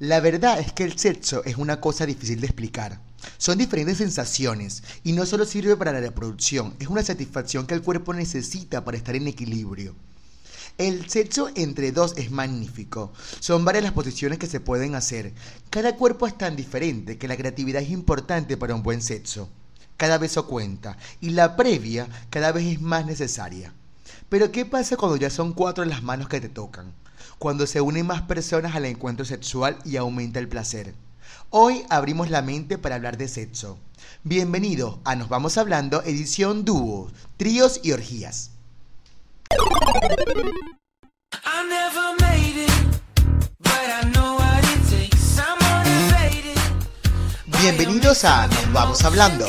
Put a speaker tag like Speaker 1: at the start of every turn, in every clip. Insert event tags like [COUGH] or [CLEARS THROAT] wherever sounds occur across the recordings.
Speaker 1: La verdad es que el sexo es una cosa difícil de explicar. Son diferentes sensaciones y no solo sirve para la reproducción, es una satisfacción que el cuerpo necesita para estar en equilibrio. El sexo entre dos es magnífico. Son varias las posiciones que se pueden hacer. Cada cuerpo es tan diferente que la creatividad es importante para un buen sexo. Cada beso cuenta y la previa cada vez es más necesaria. Pero ¿qué pasa cuando ya son cuatro las manos que te tocan? Cuando se unen más personas al encuentro sexual y aumenta el placer. Hoy abrimos la mente para hablar de sexo. Bienvenido a Nos Vamos Hablando, edición dúo, tríos y orgías. Bienvenidos a Nos Vamos Hablando.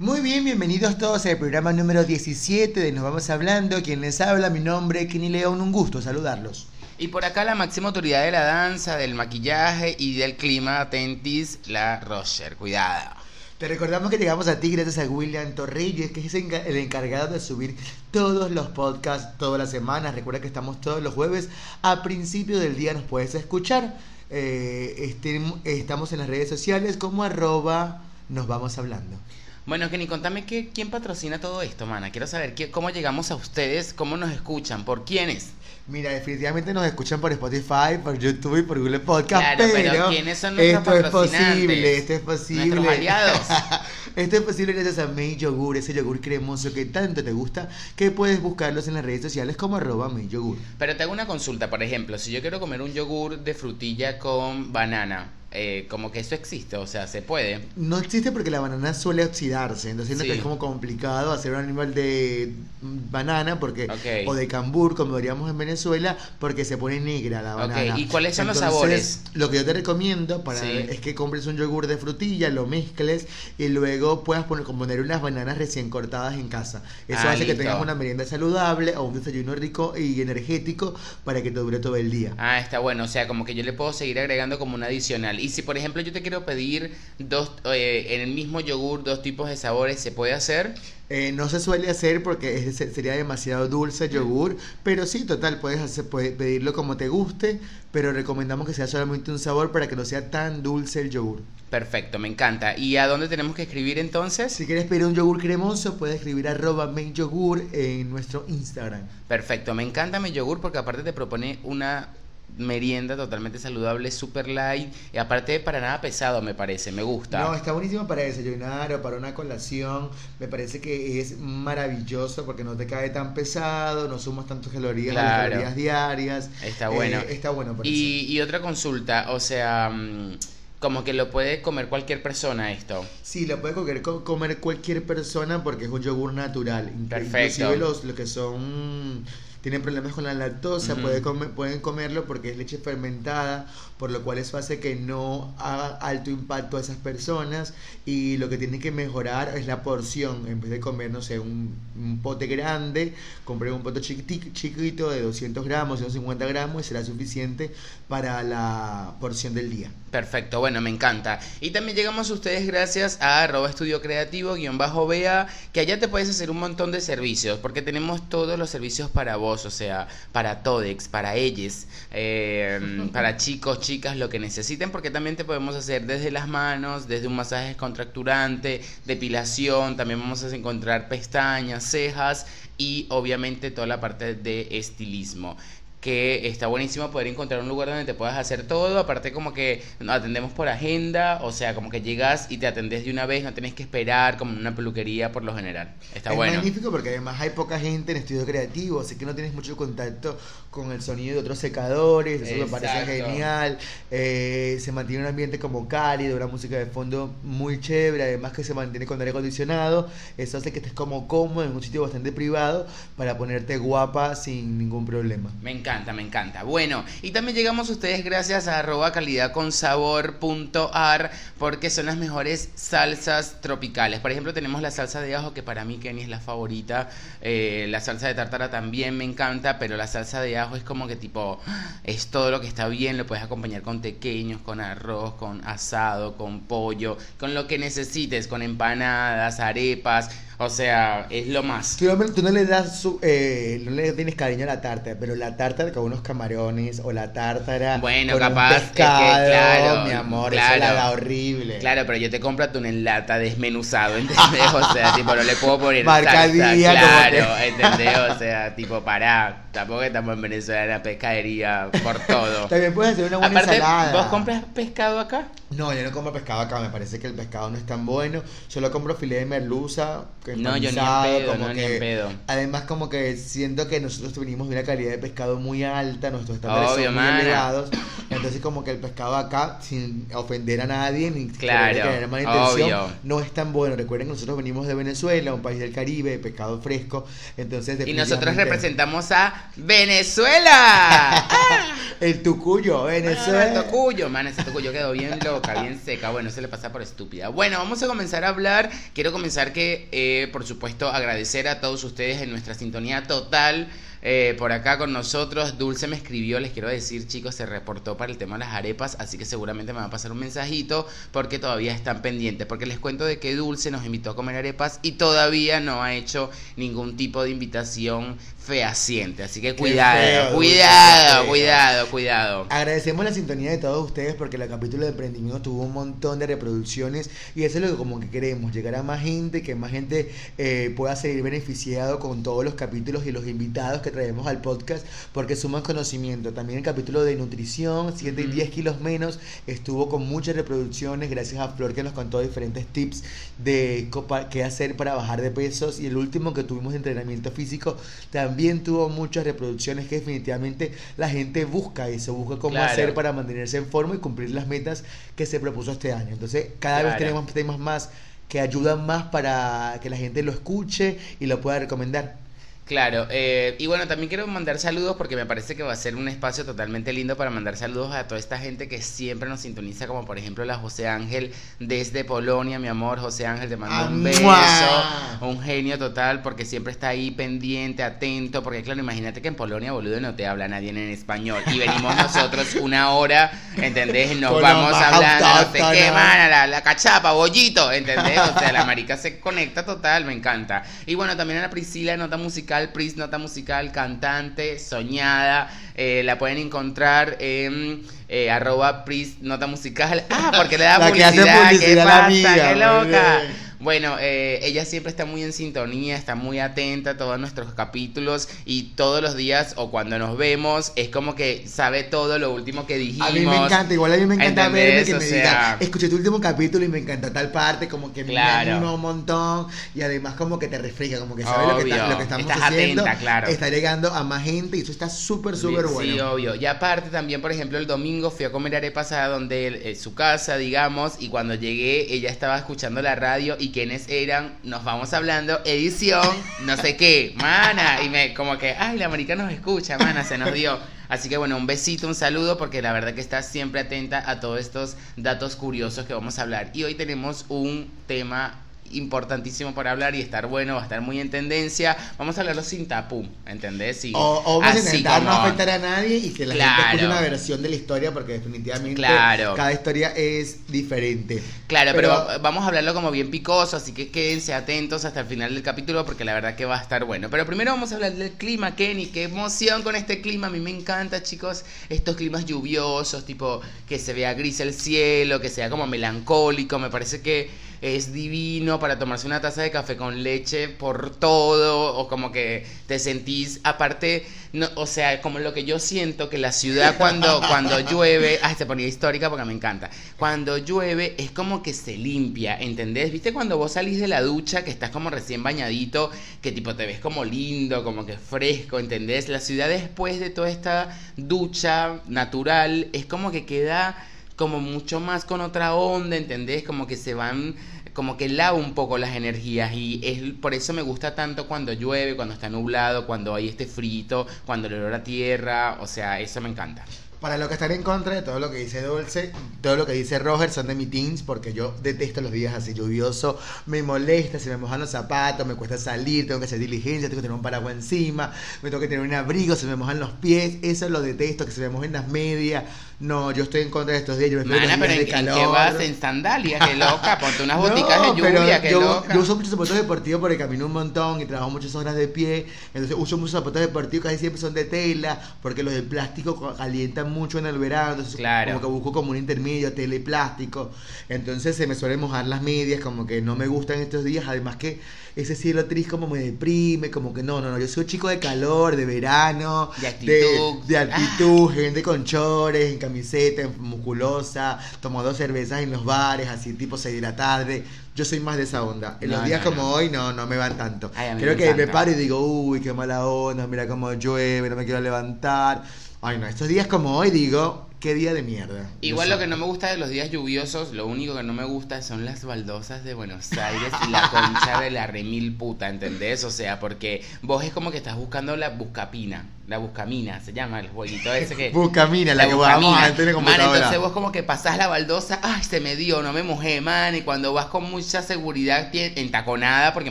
Speaker 1: Muy bien, bienvenidos todos al programa número 17 de Nos Vamos Hablando. Quien les habla, mi nombre es Kenny León, un gusto saludarlos.
Speaker 2: Y por acá la máxima autoridad de la danza, del maquillaje y del clima, atentis, la Roger. Cuidado.
Speaker 1: Te recordamos que llegamos a ti gracias a William Torreyes, que es el encargado de subir todos los podcasts todas las semanas. Recuerda que estamos todos los jueves. A principio del día nos puedes escuchar. Eh, estamos en las redes sociales como arroba nos vamos hablando.
Speaker 2: Bueno, Kenny, contame que, quién patrocina todo esto, mana. Quiero saber cómo llegamos a ustedes, cómo nos escuchan, por quiénes.
Speaker 1: Mira, definitivamente nos escuchan por Spotify, por YouTube y por Google Podcast.
Speaker 2: Claro, pero, ¿quiénes son nuestros
Speaker 1: Esto es posible, esto es posible.
Speaker 2: Nuestros aliados. [LAUGHS]
Speaker 1: esto es posible gracias a May Yogur, ese yogur cremoso que tanto te gusta, que puedes buscarlos en las redes sociales como arroba May Yogur.
Speaker 2: Pero te hago una consulta, por ejemplo, si yo quiero comer un yogur de frutilla con banana, eh, como que eso existe, o sea, se puede.
Speaker 1: No existe porque la banana suele oxidarse, entonces es como complicado hacer un animal de banana porque o de cambur, como diríamos en Venezuela, porque se pone negra la banana.
Speaker 2: ¿Y cuáles son los sabores?
Speaker 1: Lo que yo te recomiendo para es que compres un yogur de frutilla, lo mezcles y luego puedas poner, poner unas bananas recién cortadas en casa. Eso ah, hace que tengas una merienda saludable o un desayuno rico y energético para que te dure todo el día.
Speaker 2: Ah, está bueno, o sea, como que yo le puedo seguir agregando como un adicional. Y si, por ejemplo, yo te quiero pedir dos, eh, en el mismo yogur dos tipos de sabores, ¿se puede hacer?
Speaker 1: Eh, no se suele hacer porque sería demasiado dulce el yogur, pero sí, total, puedes, hacer, puedes pedirlo como te guste, pero recomendamos que sea solamente un sabor para que no sea tan dulce el yogur.
Speaker 2: Perfecto, me encanta. ¿Y a dónde tenemos que escribir entonces?
Speaker 1: Si quieres pedir un yogur cremoso, puedes escribir arroba yogur en nuestro Instagram.
Speaker 2: Perfecto, me encanta mi yogur porque aparte te propone una merienda totalmente saludable, super light y aparte para nada pesado me parece, me gusta.
Speaker 1: No, está buenísimo para desayunar o para una colación, me parece que es maravilloso porque no te cae tan pesado, no sumas tantas calorías, calorías diarias.
Speaker 2: Está bueno.
Speaker 1: Eh, está bueno por
Speaker 2: y, y otra consulta, o sea... Mm, como que lo puede comer cualquier persona esto.
Speaker 1: Sí, lo puede comer, comer cualquier persona porque es un yogur natural.
Speaker 2: Perfecto.
Speaker 1: Inclusive los, los que son tienen problemas con la lactosa, pueden comerlo porque es leche fermentada, por lo cual eso hace que no haga alto impacto a esas personas y lo que tienen que mejorar es la porción, en vez de comer, no sé, un, pote grande, compren un pote chiquito de 200 gramos, 150 gramos y será suficiente para la porción del día.
Speaker 2: Perfecto, bueno, me encanta. Y también llegamos a ustedes gracias a arroba estudio creativo guion bajo BA, que allá te puedes hacer un montón de servicios, porque tenemos todos los servicios para vos, o sea, para Todex, para ellos, eh, para chicos, chicas, lo que necesiten, porque también te podemos hacer desde las manos, desde un masaje contracturante, depilación, también vamos a encontrar pestañas, cejas y obviamente toda la parte de estilismo que está buenísimo poder encontrar un lugar donde te puedas hacer todo, aparte como que atendemos por agenda, o sea, como que llegas y te atendés de una vez, no tienes que esperar como en una peluquería por lo general. Está
Speaker 1: es
Speaker 2: bueno.
Speaker 1: magnífico porque además hay poca gente en estudio creativo, así que no tienes mucho contacto con el sonido de otros secadores, eso me parece genial, eh, se mantiene un ambiente como cálido, una música de fondo muy chévere, además que se mantiene con aire acondicionado, eso hace que estés como cómodo en un sitio bastante privado para ponerte guapa sin ningún problema.
Speaker 2: Me encanta encanta, me encanta. Bueno, y también llegamos ustedes gracias a arroba calidad con sabor.ar porque son las mejores salsas tropicales. Por ejemplo, tenemos la salsa de ajo que para mí Kenny es la favorita. Eh, la salsa de tartara también me encanta, pero la salsa de ajo es como que tipo, es todo lo que está bien. Lo puedes acompañar con pequeños, con arroz, con asado, con pollo, con lo que necesites, con empanadas, arepas. O sea, es lo más.
Speaker 1: Tú no, tú no le das su, eh, no le tienes cariño a la tártara, pero la tártara con unos camarones o la tártara
Speaker 2: Bueno,
Speaker 1: con
Speaker 2: capaz,
Speaker 1: un
Speaker 2: es que,
Speaker 1: pescado,
Speaker 2: claro,
Speaker 1: mi amor,
Speaker 2: claro.
Speaker 1: eso la da horrible.
Speaker 2: Claro, pero yo te compro atún en lata desmenuzado, ¿entendés? O sea, tipo, no le puedo poner
Speaker 1: Marca
Speaker 2: salsa, claro,
Speaker 1: que-
Speaker 2: ¿entendés? O sea, tipo, pará, tampoco estamos en Venezuela, en la pescadería, por todo. [LAUGHS]
Speaker 1: También puedes hacer una buena
Speaker 2: Aparte,
Speaker 1: ensalada.
Speaker 2: ¿vos compras pescado acá?
Speaker 1: No, yo no compro pescado acá, me parece que el pescado no es tan bueno. Solo compro filete de merluza, que
Speaker 2: No, yo ni en pedo,
Speaker 1: como
Speaker 2: no, ni
Speaker 1: que-
Speaker 2: en pedo.
Speaker 1: Además, como que siento que nosotros venimos de una calidad de pescado muy alta, nuestros estándares
Speaker 2: Obvio,
Speaker 1: son muy
Speaker 2: mana.
Speaker 1: elevados. Entonces, como que el pescado acá, sin ofender a nadie, ni
Speaker 2: Claro,
Speaker 1: tener mala intención,
Speaker 2: obvio.
Speaker 1: no es tan bueno. Recuerden que nosotros venimos de Venezuela, un país del Caribe, de pescado fresco. Entonces,
Speaker 2: Y nosotros representamos a Venezuela. [LAUGHS]
Speaker 1: El tucuyo, Venezuela.
Speaker 2: Ah, tocuyo, man, ese tocuyo quedó bien loca, bien seca. Bueno, se le pasa por estúpida. Bueno, vamos a comenzar a hablar. Quiero comenzar que, eh, por supuesto, agradecer a todos ustedes en nuestra sintonía total. Eh, por acá con nosotros, Dulce me escribió, les quiero decir chicos, se reportó para el tema de las arepas, así que seguramente me va a pasar un mensajito porque todavía están pendientes, porque les cuento de que Dulce nos invitó a comer arepas y todavía no ha hecho ningún tipo de invitación fehaciente, así que cuidado,
Speaker 1: feo,
Speaker 2: cuidado, cuidado, cuidado.
Speaker 1: Agradecemos la sintonía de todos ustedes porque el capítulo de emprendimiento tuvo un montón de reproducciones y eso es lo que como que queremos, llegar a más gente, que más gente eh, pueda seguir beneficiado con todos los capítulos y los invitados que traemos al podcast porque suman conocimiento. También el capítulo de nutrición, 7 y
Speaker 2: Ujú.
Speaker 1: 10 kilos menos, estuvo con muchas reproducciones gracias a Flor que nos contó diferentes tips de qué hacer para bajar de pesos y el último que tuvimos de entrenamiento físico también tuvo muchas reproducciones que definitivamente la gente busca eso, busca cómo
Speaker 2: Claro.
Speaker 1: hacer para mantenerse en forma y cumplir las metas que se propuso este año. Entonces, cada vez
Speaker 2: Claro.
Speaker 1: tenemos temas más que ayudan más para que la gente lo escuche y lo pueda recomendar.
Speaker 2: Claro, eh, y bueno, también quiero mandar saludos porque me parece que va a ser un espacio totalmente lindo para mandar saludos a toda esta gente que siempre nos sintoniza, como por ejemplo la José Ángel desde Polonia, mi amor, José Ángel, te mando un
Speaker 1: ¡Ah,
Speaker 2: beso, un genio total porque siempre está ahí pendiente, atento, porque claro, imagínate que en Polonia, boludo, no te habla nadie en español y venimos nosotros [LAUGHS] una hora, ¿entendés? Nos vamos
Speaker 1: la
Speaker 2: hablando,
Speaker 1: autóctona.
Speaker 2: mana, la, la cachapa, bollito, ¿entendés? O sea, la marica se conecta total, me encanta. Y bueno, también a la Priscila, nota musical, Pris, nota musical, cantante, soñada. eh, la pueden encontrar en eh, arroba Pris, nota musical. Ah, porque le da
Speaker 1: La que hace
Speaker 2: publicidad, ¿qué
Speaker 1: publicidad a la
Speaker 2: pasa?
Speaker 1: amiga,
Speaker 2: ¡Qué loca! Bueno, eh, ella siempre está muy en sintonía, está muy atenta a todos nuestros capítulos y todos los días o cuando nos vemos es como que sabe todo lo último que dijimos.
Speaker 1: A mí me encanta, igual a mí me encanta verme que
Speaker 2: O
Speaker 1: me
Speaker 2: sea,
Speaker 1: diga, escuché tu último capítulo y me encanta tal parte, como que
Speaker 2: Claro.
Speaker 1: me anima un montón y además como que te refresca, como que sabes lo que, está- lo que estamos
Speaker 2: Estás
Speaker 1: haciendo,
Speaker 2: atenta, claro.
Speaker 1: está llegando a más gente y eso está súper, súper
Speaker 2: Sí,
Speaker 1: bueno.
Speaker 2: Sí, obvio. Y aparte también, por ejemplo, el domingo fui a comer arepas a donde él- eh, su casa, digamos, y cuando llegué ella estaba escuchando la radio y quiénes eran, nos vamos hablando, edición, no sé qué, mana, y me como que, ay, la americana nos escucha, mana, se nos dio. Así que bueno, un besito, un saludo, porque la verdad que está siempre atenta a todos estos datos curiosos que vamos a hablar. Y hoy tenemos un tema importantísimo para hablar y estar bueno, va a estar muy en tendencia. Vamos a hablarlo sin tapú, ¿entendés? Sí.
Speaker 1: O, o vamos a intentar no afectar a nadie y que la
Speaker 2: Claro.
Speaker 1: gente escuche una versión de la historia porque definitivamente
Speaker 2: Claro.
Speaker 1: cada historia es diferente.
Speaker 2: Claro, pero, vamos a hablarlo como bien picoso, así que quédense atentos hasta el final del capítulo porque la verdad que va a estar bueno. Pero primero vamos a hablar del clima, Kenny, qué emoción con este clima, a mí me encanta, chicos, estos climas lluviosos, tipo que se vea gris el cielo, que sea como melancólico, me parece que es divino para tomarse una taza de café con leche por todo o como que te sentís aparte no, o sea como lo que yo siento que la ciudad cuando [LAUGHS] cuando llueve ay se ponía histórica porque me encanta cuando llueve es como que se limpia ¿entendés? ¿viste cuando vos salís de la ducha que estás como recién bañadito que tipo te ves como lindo como que fresco ¿entendés? la ciudad después de toda esta ducha natural es como que queda como mucho más con otra onda, ¿entendés? Como que se van, como que lava un poco las energías y es por eso me gusta tanto cuando llueve, cuando está nublado, cuando hay este frito, cuando el olor a tierra, o sea, eso me encanta.
Speaker 1: Para los que están en contra de todo lo que dice Dulce, todo lo que dice Roger son de mi teens, porque yo detesto los días así lluviosos, me molesta, se me mojan los zapatos, me cuesta salir, tengo que hacer diligencia, tengo que tener un paraguas encima, me tengo que tener un abrigo, se me mojan los pies, eso lo detesto, que se me mojen las medias. No, yo estoy en contra de estos días, yo me
Speaker 2: Mana, pero ¿en, qué vas? ¿En sandalias? ¡Qué loca! [LAUGHS] Ponte unas boticas de lluvia, qué
Speaker 1: yo,
Speaker 2: loca.
Speaker 1: Yo uso muchos zapatos deportivos porque camino un montón y trabajo muchas horas de pie, entonces uso muchos zapatos deportivos, casi siempre son de tela, porque los de plástico calientan mucho en el verano, entonces
Speaker 2: Claro.
Speaker 1: como que busco como un intermedio, tela y plástico, entonces se me suelen mojar las medias, como que no me gustan estos días, además que ese cielo triste como me deprime, como que no, no, no, yo soy un chico de calor, de verano,
Speaker 2: De actitud.
Speaker 1: de, de actitud, gente con chores, en camiseta, en musculosa, tomando cervezas en los bares, así tipo 6 de la tarde. Yo soy más de esa onda. En
Speaker 2: No,
Speaker 1: los días
Speaker 2: no,
Speaker 1: como
Speaker 2: no.
Speaker 1: hoy no, no me van tanto.
Speaker 2: Ay,
Speaker 1: Creo
Speaker 2: me
Speaker 1: que me paro y digo, uy, qué mala onda, mira cómo llueve, no me quiero levantar. Ay, no, estos días como hoy digo, qué día de mierda.
Speaker 2: Igual lo que no me gusta de los días lluviosos, lo único que no me gusta son las baldosas de Buenos Aires y la concha de la remil puta, ¿entendés? O sea, porque vos es como que estás buscando la buscapina, la buscamina, se llama el jueguito ese que...
Speaker 1: Buscamina, la, que antes en la
Speaker 2: Man, entonces vos como que pasás la baldosa, ay, se me dio, no me mojé, man, y cuando vas con mucha seguridad entaconada, porque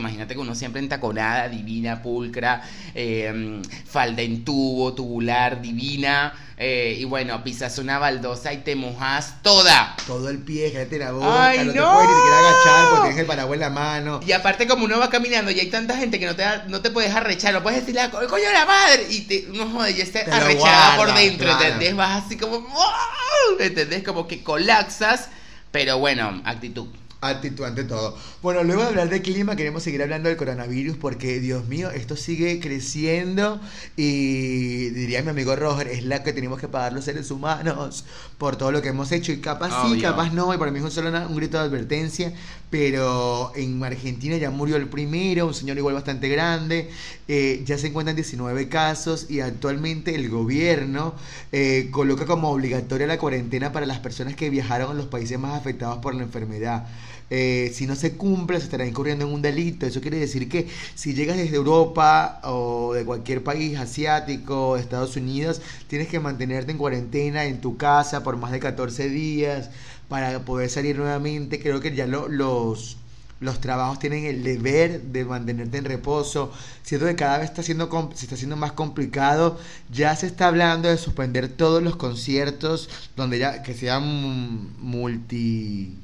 Speaker 2: imagínate que uno siempre entaconada, divina, pulcra, eh, falda en tubo, tubular, divina, eh, y bueno, pisas una baldosa y te mojas toda.
Speaker 1: Todo el pie, cállate la boca,
Speaker 2: Ay,
Speaker 1: no, te puedes ni siquiera agachar porque tienes el paraguas en la mano.
Speaker 2: Y aparte como uno va caminando y hay tanta gente que no te, da- no te puedes arrechar, no puedes decirle, "Co- coño la madre, y te, no joder, ya está
Speaker 1: Te lo
Speaker 2: arrechada por dentro,
Speaker 1: claro.
Speaker 2: ¿entendés? Vas así como, "Wow", ¿entendés? Como que colapsas, pero bueno, actitud.
Speaker 1: Actitud ante todo. Bueno, luego de hablar de clima, queremos seguir hablando del coronavirus porque, Dios mío, esto sigue creciendo y diría mi amigo Roger, es la que tenemos que pagar los seres humanos por todo lo que hemos hecho y capaz sí, capaz no, y para mí es un solo una- un grito de advertencia, pero en Argentina ya murió el primero, un señor igual bastante grande, eh, ya se encuentran 19 casos y actualmente el gobierno eh, coloca como obligatoria la cuarentena para las personas que viajaron a los países más afectados por la enfermedad. Eh, si no se cumple, se estará incurriendo en un delito. Eso quiere decir que si llegas desde Europa o de cualquier país asiático, Estados Unidos, tienes que mantenerte en cuarentena en tu casa por más de 14 días para poder salir nuevamente. Creo que ya lo- los, los trabajos tienen el deber de mantenerte en reposo. Siento que cada vez está siendo, se está haciendo más complicado. Ya se está hablando de suspender todos los conciertos donde ya que sean multi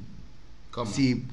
Speaker 2: ¿Cómo?
Speaker 1: Sí,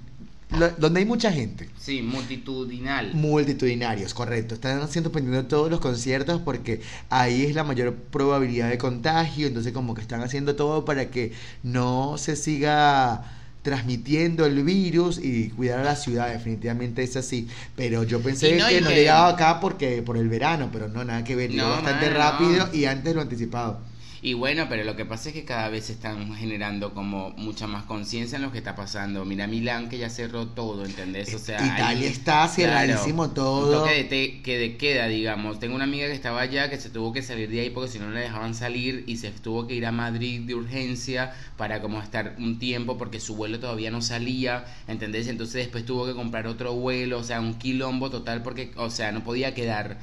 Speaker 1: lo- donde hay mucha gente.
Speaker 2: Sí, multitudinal.
Speaker 1: Multitudinarios, correcto. Están haciendo pendiendo todos los conciertos porque ahí es la mayor probabilidad de contagio. Entonces, como que están haciendo todo para que no se siga transmitiendo el virus y cuidar a la ciudad. Definitivamente es así. Pero yo pensé
Speaker 2: no,
Speaker 1: que no
Speaker 2: que-
Speaker 1: llegaba acá porque por el verano, pero no, nada que ver. Llegó bastante rápido
Speaker 2: no.
Speaker 1: y antes lo anticipado.
Speaker 2: Y bueno, pero lo que pasa es que cada vez se están generando como mucha más conciencia en lo que está pasando. Mira Milán que ya cerró todo, ¿entendés? O sea,
Speaker 1: Italia
Speaker 2: ahí-
Speaker 1: está cerradísimo
Speaker 2: Un
Speaker 1: todo.
Speaker 2: toque de, te- que de queda, digamos. Tengo una amiga que estaba allá que se tuvo que salir de ahí porque si no no le dejaban salir y se tuvo que ir a Madrid de urgencia para como estar un tiempo porque su vuelo todavía no salía, ¿entendés? Entonces después tuvo que comprar otro vuelo, o sea, un quilombo total porque, o sea, no podía quedar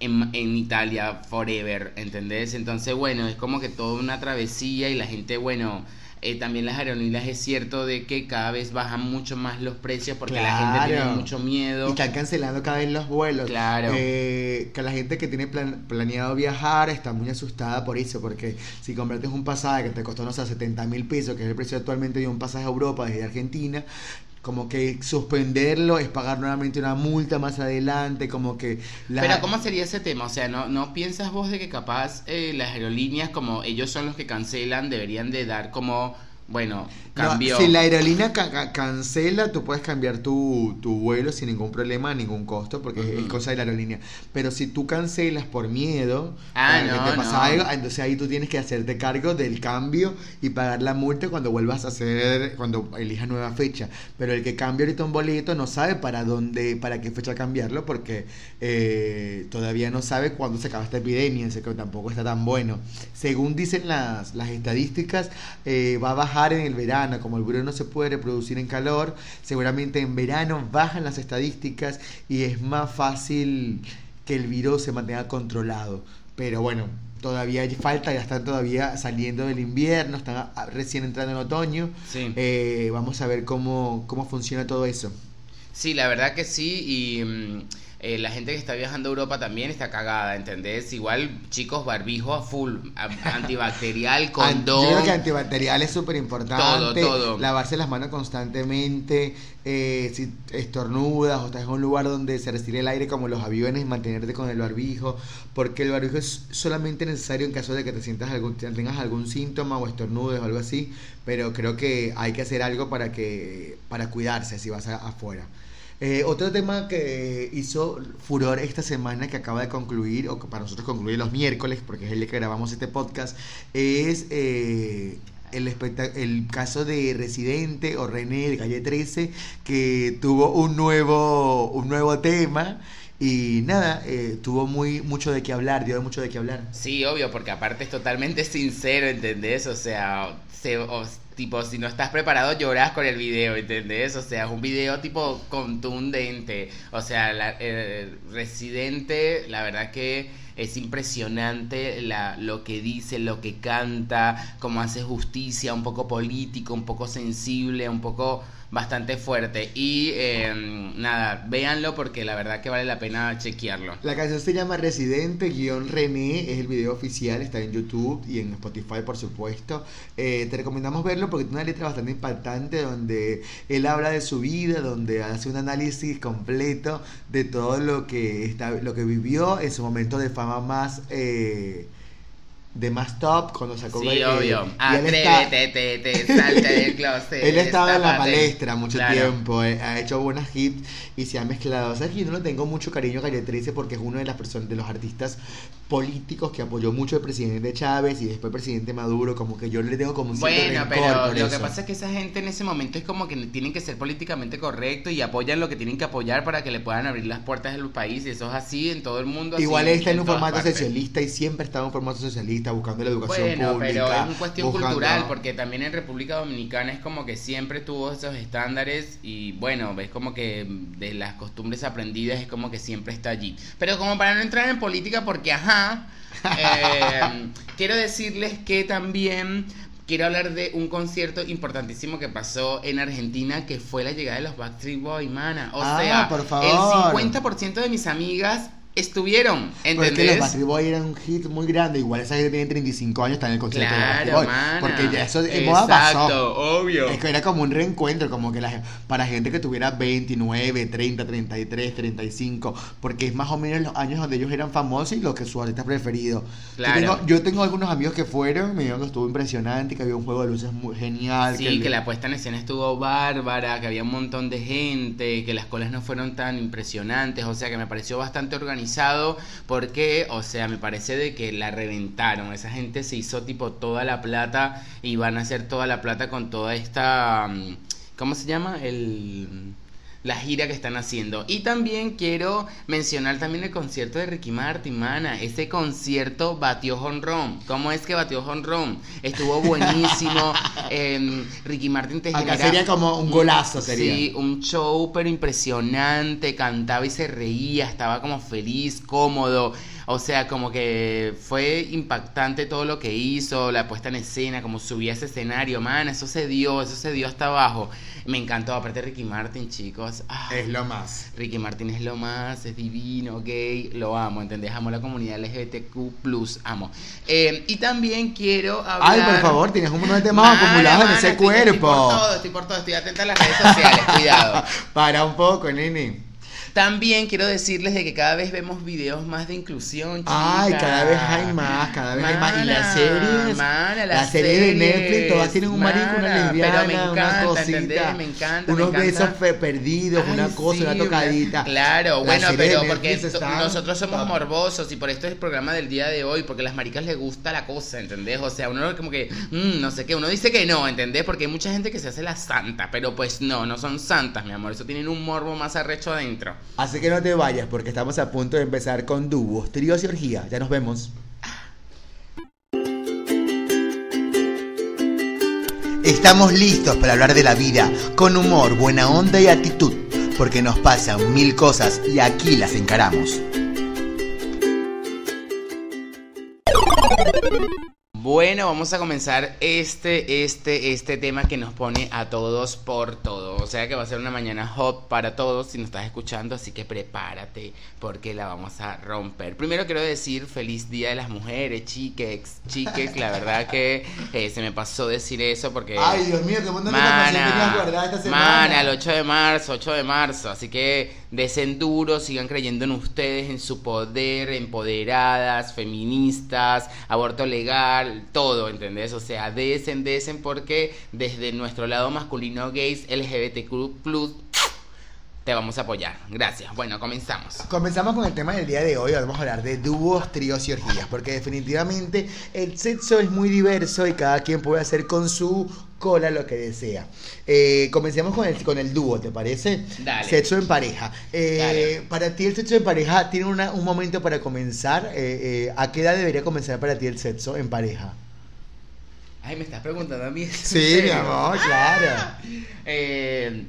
Speaker 2: en, en Italia forever, ¿entendés? Entonces, bueno, es como que toda una travesía y la gente, bueno, eh, también las aerolíneas es cierto de que cada vez bajan mucho más los precios porque la gente tiene mucho
Speaker 1: Y
Speaker 2: miedo.
Speaker 1: están cancelando cada vez los vuelos.
Speaker 2: Claro.
Speaker 1: Eh, que la gente que tiene plan- planeado viajar está muy asustada por eso, porque si compraste un pasaje que te costó, no sé, 70 mil pesos, que es el precio actualmente de un pasaje a Europa desde Argentina, como que suspenderlo es pagar nuevamente una multa más adelante, como que... la-
Speaker 2: Pero ¿cómo sería ese tema? O sea, ¿no, no piensas vos de que capaz eh, las aerolíneas, como ellos son los que cancelan, deberían de dar como, bueno,
Speaker 1: No,
Speaker 2: cambio...
Speaker 1: si la aerolínea ca- ca- cancela, tú puedes cambiar tu, tu vuelo sin ningún problema, ningún costo, porque es- cosa de la aerolínea. Pero si tú cancelas por miedo,
Speaker 2: Ah,
Speaker 1: para que
Speaker 2: no,
Speaker 1: te pasa
Speaker 2: no.
Speaker 1: algo, entonces ahí tú tienes que hacerte cargo del cambio y pagar la multa cuando vuelvas a hacer, cuando elijas nueva fecha. Pero el que cambia ahorita un boleto no sabe para dónde, para qué fecha cambiarlo, porque eh, todavía no sabe cuándo se acaba esta epidemia, así que tampoco está tan bueno. Según dicen las, las estadísticas, eh, va a bajar en el verano, como el virus no se puede reproducir en calor, seguramente en verano bajan las estadísticas y es más fácil que el virus se mantenga controlado. pero bueno, todavía hay falta, ya están todavía saliendo del invierno, están recién entrando en otoño.
Speaker 2: Sí.
Speaker 1: Eh, vamos a ver cómo, cómo funciona todo eso.
Speaker 2: Sí, la verdad que sí, y mm, eh, la gente que está viajando a Europa también está cagada, ¿entendés? Igual, chicos, barbijo a full, a- antibacterial, [LAUGHS]
Speaker 1: Yo
Speaker 2: condón.
Speaker 1: creo que antibacterial es súper importante.
Speaker 2: Todo, todo.
Speaker 1: Lavarse las manos constantemente. eh, si estornudas o estás en un lugar donde se respire el aire como los aviones, mantenerte con el barbijo. Porque el barbijo es solamente necesario en caso de que te sientas algún, tengas algún síntoma o estornudes o algo así. Pero creo que hay que hacer algo para que para cuidarse si vas a- afuera. Eh, otro tema que hizo furor esta semana que acaba de concluir, o que para nosotros concluye los miércoles, porque es el que grabamos este podcast, es eh, el, el caso de Residente o René de Calle 13, que tuvo un nuevo, un nuevo tema y nada, eh, tuvo muy, mucho de qué hablar, dio mucho de qué hablar.
Speaker 2: Sí, obvio, porque aparte es totalmente sincero, ¿entendés? O sea, se- o- tipo, si no estás preparado, lloras con el video, ¿entendés? O sea, es un video tipo contundente. O sea, la, eh, Residente, la verdad que es impresionante la, lo que dice, lo que canta, cómo hace justicia, un poco político, un poco sensible, un poco bastante fuerte. Y eh, nada, véanlo porque la verdad que vale la pena chequearlo.
Speaker 1: La canción se llama Residente guion René, es el video oficial, está en YouTube y en Spotify por supuesto. Eh, te recomendamos verlo porque tiene una letra bastante impactante donde él habla de su vida, donde hace un análisis completo de todo lo que está, lo que vivió en su momento de fama más eh, de más top cuando sacó
Speaker 2: Sí, obvio.
Speaker 1: está-
Speaker 2: Atrévete, te, te, salte del closet. [LAUGHS]
Speaker 1: él estaba en la palestra mucho
Speaker 2: Claro.
Speaker 1: tiempo, eh, ha hecho buenas hits y se ha mezclado. Sabes que yo no le tengo mucho cariño a Calle 13 porque es uno de las personas, de los artistas políticos que apoyó mucho al presidente Chávez y después al presidente Maduro, como que yo le tengo como un
Speaker 2: Bueno, pero lo que
Speaker 1: eso.
Speaker 2: pasa es que esa gente en ese momento es como que tienen que ser políticamente correctos y apoyan lo que tienen que apoyar para que le puedan abrir las puertas del país y eso es así en todo el mundo.
Speaker 1: Igual está en un
Speaker 2: todas
Speaker 1: formato
Speaker 2: partes.
Speaker 1: socialista y siempre está en un formato socialista buscando la educación
Speaker 2: Bueno,
Speaker 1: pública.
Speaker 2: pero es una cuestión
Speaker 1: buscando-
Speaker 2: cultural, porque también en República Dominicana es como que siempre tuvo esos estándares y bueno, ves como que de las costumbres aprendidas es como que siempre está allí. Pero como para no entrar en política, porque ajá, [LAUGHS] eh, quiero decirles que también quiero hablar de un concierto importantísimo que pasó en Argentina, que fue la llegada de los Backstreet Boys, mana. O
Speaker 1: Ah,
Speaker 2: sea,
Speaker 1: por
Speaker 2: el
Speaker 1: favor.
Speaker 2: 50% de mis amigas estuvieron,
Speaker 1: Porque los
Speaker 2: ¿entendés?
Speaker 1: Backstreet Boys eran un hit muy grande. Igual esa gente tiene 35 años, está en el concierto de los Backstreet
Speaker 2: Claro,
Speaker 1: Boys. Porque ya eso de moda
Speaker 2: Exacto,
Speaker 1: pasó.
Speaker 2: obvio.
Speaker 1: Es que era como un reencuentro, como que la, para gente que tuviera 29, 30, 33, 35, porque es más o menos los años donde ellos eran famosos y los que sus artistas preferidos.
Speaker 2: Claro.
Speaker 1: Yo, tengo, yo tengo algunos amigos que fueron, me dijeron que estuvo impresionante, que había un juego de luces muy genial.
Speaker 2: Sí, que la puesta en escena estuvo bárbara, que había un montón de gente, que las colas no fueron tan impresionantes, o sea que me pareció bastante organizado porque, o sea, me parece de que la reventaron, esa gente se hizo tipo toda la plata y van a hacer toda la plata con toda esta, mm, ¿cómo se llama? El la gira que están haciendo. Y también quiero mencionar también el concierto de Ricky Martin, mana. Ese concierto batió honrón. ¿Cómo es que batió honrón? Estuvo [LAUGHS] buenísimo. Em, Ricky Martin te
Speaker 1: Acá
Speaker 2: genera
Speaker 1: sería como un golazo, sería.
Speaker 2: Sí, un show pero impresionante, cantaba y se reía, estaba como feliz, cómodo. O sea, como que fue impactante todo lo que hizo, la puesta en escena, como subía ese escenario, man, eso se dio, eso se dio hasta abajo. Me encantó, aparte Ricky Martin, chicos. ah,
Speaker 1: Es lo más.
Speaker 2: Ricky Martin es lo más, es divino, gay, lo amo, ¿entendés? Amo la comunidad LGBTQ+, amo. Eh, y también quiero hablar...
Speaker 1: Ay, por favor, tienes un montón de temas acumulados en ese
Speaker 2: estoy- Estoy por
Speaker 1: cuerpo.
Speaker 2: todo, estoy por todo, estoy atenta a las redes sociales, cuidado. [LAUGHS]
Speaker 1: Para un poco, nene.
Speaker 2: También quiero decirles de que cada vez vemos videos más de inclusión, chicas.
Speaker 1: Ay, cada vez hay más, cada vez hay más. Y las series,
Speaker 2: mana,
Speaker 1: las
Speaker 2: las
Speaker 1: series de Netflix, todas tienen un marico, una lesbiana,
Speaker 2: pero me
Speaker 1: una
Speaker 2: encanta,
Speaker 1: cosita,
Speaker 2: ¿entendés? Me encanta, me
Speaker 1: unos
Speaker 2: encanta.
Speaker 1: besos perdidos,
Speaker 2: Ay,
Speaker 1: una cosa,
Speaker 2: sí,
Speaker 1: una tocadita.
Speaker 2: Claro, bueno, pero porque nosotros somos
Speaker 1: top.
Speaker 2: morbosos y por esto es el programa del día de hoy, porque a las maricas les gusta la cosa, ¿entendés? O sea, uno como que, mm, no sé qué, uno dice que no, ¿entendés? Porque hay mucha gente que se hace la santa, pero pues no, no son santas, mi amor, eso tienen un morbo más arrecho adentro.
Speaker 1: Así que no te vayas porque estamos a punto de empezar con dúos, tríos y orgía. Ya nos vemos. Estamos listos para hablar de la vida con humor, buena onda y actitud, porque nos pasan mil cosas y aquí las encaramos.
Speaker 2: Bueno, vamos a comenzar este, este, este tema que nos pone a todos por todo. O sea que va a ser una mañana hot para todos si nos estás escuchando, así que prepárate porque la vamos a romper. Primero quiero decir feliz Día de las Mujeres, chiques, chiques. La verdad que eh, se me pasó decir eso porque...
Speaker 1: Ay, Dios mío, qué montón de
Speaker 2: Mana,
Speaker 1: información tenías guardada esta semana.
Speaker 2: mana, el 8 de marzo, 8 de marzo. Así que desen duro, sigan creyendo en ustedes, en su poder, empoderadas, feministas, aborto legal, todo, ¿entendés? O sea, desen, desen, porque desde nuestro lado masculino gays, LGBTQ+, te vamos a apoyar. Gracias. Bueno, comenzamos.
Speaker 1: Comenzamos con el tema del día de hoy. Vamos a hablar de dúos, tríos y orgías. Porque definitivamente el sexo es muy diverso y cada quien puede hacer con su cola lo que desea. Eh, comencemos con el, con el dúo, ¿te parece?
Speaker 2: Dale.
Speaker 1: Sexo en pareja. Eh. Para ti el sexo en pareja tiene una- un momento para comenzar. Eh, eh, ¿A qué edad debería comenzar para ti el sexo en pareja?
Speaker 2: Ay, me estás preguntando a mí. ¿en [LAUGHS]
Speaker 1: Sí, mi amor, claro. [LAUGHS]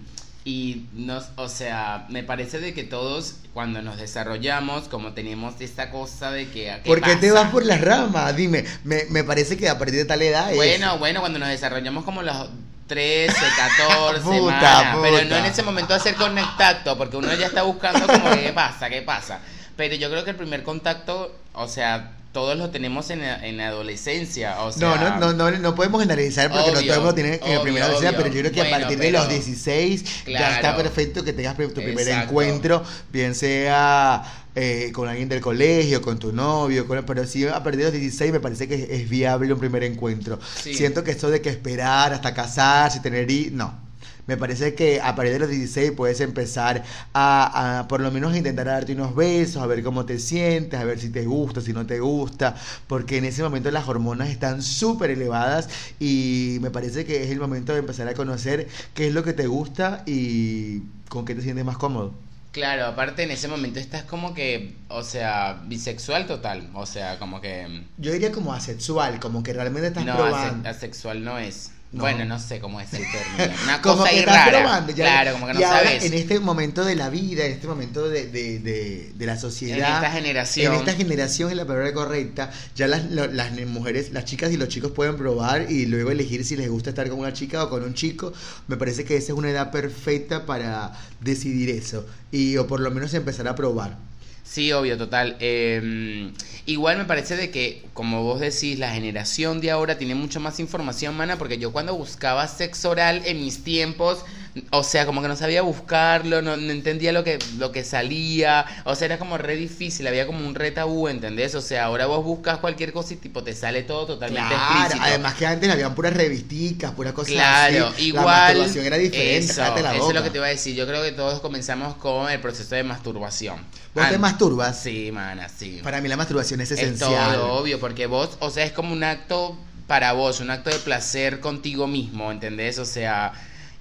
Speaker 2: Y nos, o sea, me parece de que todos cuando nos desarrollamos, como tenemos esta cosa de que ¿qué
Speaker 1: ¿Por qué te vas por las ramas? Dime, me, me parece que a partir de tal edad es...
Speaker 2: Bueno, bueno, cuando nos desarrollamos como los 13, 14, [LAUGHS]
Speaker 1: Puta,
Speaker 2: pero no en ese momento hacer contacto, porque uno ya está buscando como qué pasa, qué pasa. Pero yo creo que el primer contacto, o sea, todos lo tenemos en, la- en la adolescencia, o sea...
Speaker 1: No, no, no, no, no podemos generalizar porque no
Speaker 2: Obvio,
Speaker 1: todo el mundo tiene en
Speaker 2: obvio,
Speaker 1: primera adolescencia, pero yo creo que a partir de los
Speaker 2: pero-
Speaker 1: 16 ya está perfecto que tengas tu primer
Speaker 2: Exacto.
Speaker 1: encuentro, bien sea eh, con alguien del colegio, con tu novio, con, pero sí a partir de los 16 me parece que es, es viable un primer encuentro.
Speaker 2: Sí.
Speaker 1: Siento que esto de que esperar hasta casarse, tener hijos, no. Me parece que a partir de los 16 puedes empezar a, a por lo menos intentar darte unos besos, a ver cómo te sientes, a ver si te gusta, si no te gusta, porque en ese momento las hormonas están súper elevadas y me parece que es el momento de empezar a conocer qué es lo que te gusta y con qué te sientes más cómodo.
Speaker 2: Claro, aparte en ese momento estás como que, o sea, bisexual total, o sea, como que...
Speaker 1: Yo diría como asexual, como que realmente estás
Speaker 2: no,
Speaker 1: probando.
Speaker 2: ase- asexual no es.
Speaker 1: No.
Speaker 2: Bueno, no sé cómo es el [LAUGHS] término. Una
Speaker 1: como
Speaker 2: cosa
Speaker 1: que estás
Speaker 2: rara.
Speaker 1: probando ya.
Speaker 2: claro, como que no
Speaker 1: y ahora,
Speaker 2: sabes.
Speaker 1: en este momento de la vida, en este momento de, de, de, de la sociedad.
Speaker 2: En esta generación.
Speaker 1: En esta generación es la palabra correcta. Ya las, las mujeres, las chicas y los chicos pueden probar y luego elegir si les gusta estar con una chica o con un chico. Me parece que esa es una edad perfecta para decidir eso. Y o por lo menos empezar a probar.
Speaker 2: Sí, obvio, total. Eh, igual me parece de que, como vos decís, la generación de ahora tiene mucho más información, mana, porque yo cuando buscaba sexo oral en mis tiempos, o sea, como que no sabía buscarlo, no, no entendía lo que, lo que salía, o sea, era como re difícil, había como un re tabú, ¿entendés? O sea, ahora vos buscas cualquier cosa y tipo te sale todo totalmente
Speaker 1: Claro,
Speaker 2: explícito.
Speaker 1: además que antes habían puras revisticas, puras cosas
Speaker 2: Claro,
Speaker 1: así.
Speaker 2: igual.
Speaker 1: La masturbación era diferente,
Speaker 2: Eso,
Speaker 1: cállate la
Speaker 2: eso es lo que te iba a decir. Yo creo que todos comenzamos con el proceso de masturbación.
Speaker 1: ¿Vos te masturbas?
Speaker 2: Sí, mana, sí.
Speaker 1: Para mí la masturbación es
Speaker 2: Es
Speaker 1: esencial.
Speaker 2: todo obvio, porque vos, o sea, es como un acto para vos, un acto de placer contigo mismo, ¿entendés? O sea,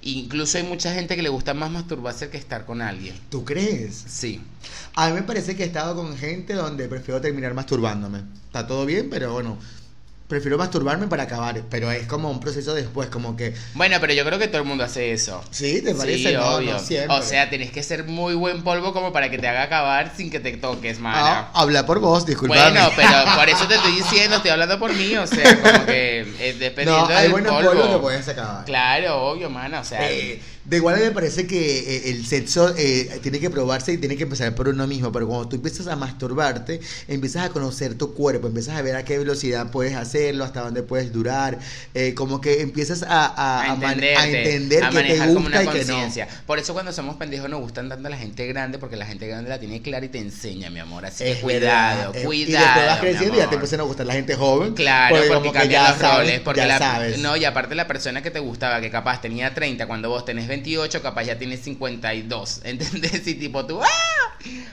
Speaker 2: incluso hay mucha gente que le gusta más masturbarse que estar con alguien.
Speaker 1: ¿Tú crees?
Speaker 2: Sí.
Speaker 1: A mí me parece que he estado con gente donde prefiero terminar masturbándome. Está todo bien, pero bueno, prefiero masturbarme para acabar. Pero es como un proceso después, como que,
Speaker 2: Bueno, pero yo creo que todo el mundo hace eso.
Speaker 1: ¿sí? ¿Te parece?
Speaker 2: Sí,
Speaker 1: no,
Speaker 2: obvio.
Speaker 1: no siempre.
Speaker 2: o sea, tenés que ser muy buen polvo como para que te haga acabar sin que te toques, mana.
Speaker 1: Ah, habla por vos, disculpame.
Speaker 2: Bueno, pero [LAUGHS] por eso te estoy diciendo, estoy hablando por mí, o sea, como que eh, dependiendo
Speaker 1: No, hay
Speaker 2: del
Speaker 1: buenos
Speaker 2: polvo.
Speaker 1: polvos que puedes acabar.
Speaker 2: Claro, obvio, mano, o sea,
Speaker 1: Eh, de igual me parece que eh, el sexo eh, tiene que probarse y tiene que empezar por uno mismo, pero cuando tú empiezas a masturbarte, empiezas a conocer tu cuerpo, empiezas a ver a qué velocidad puedes hacerlo, hasta dónde puedes durar, eh, como que empiezas a, a,
Speaker 2: a,
Speaker 1: a entender
Speaker 2: a
Speaker 1: qué te
Speaker 2: manejar como
Speaker 1: gusta
Speaker 2: una
Speaker 1: y qué no.
Speaker 2: Por eso cuando somos pendejos nos gustan tanto la gente grande, porque la gente grande la tiene clara y te enseña, mi amor. Así
Speaker 1: Es
Speaker 2: que cuidado,
Speaker 1: verdad,
Speaker 2: cuidado.
Speaker 1: Y después vas creciendo y ya te empiezan a gustar la gente joven.
Speaker 2: Claro, porque,
Speaker 1: como que ya
Speaker 2: los
Speaker 1: sabes,
Speaker 2: roles. Porque
Speaker 1: ya
Speaker 2: la,
Speaker 1: sabes.
Speaker 2: No, y aparte la persona que te gustaba, que capaz tenía 30, cuando vos tenés 28, capaz ya tienes 52. [LAUGHS] ¿Entendés? Y tipo tú, ¡ah!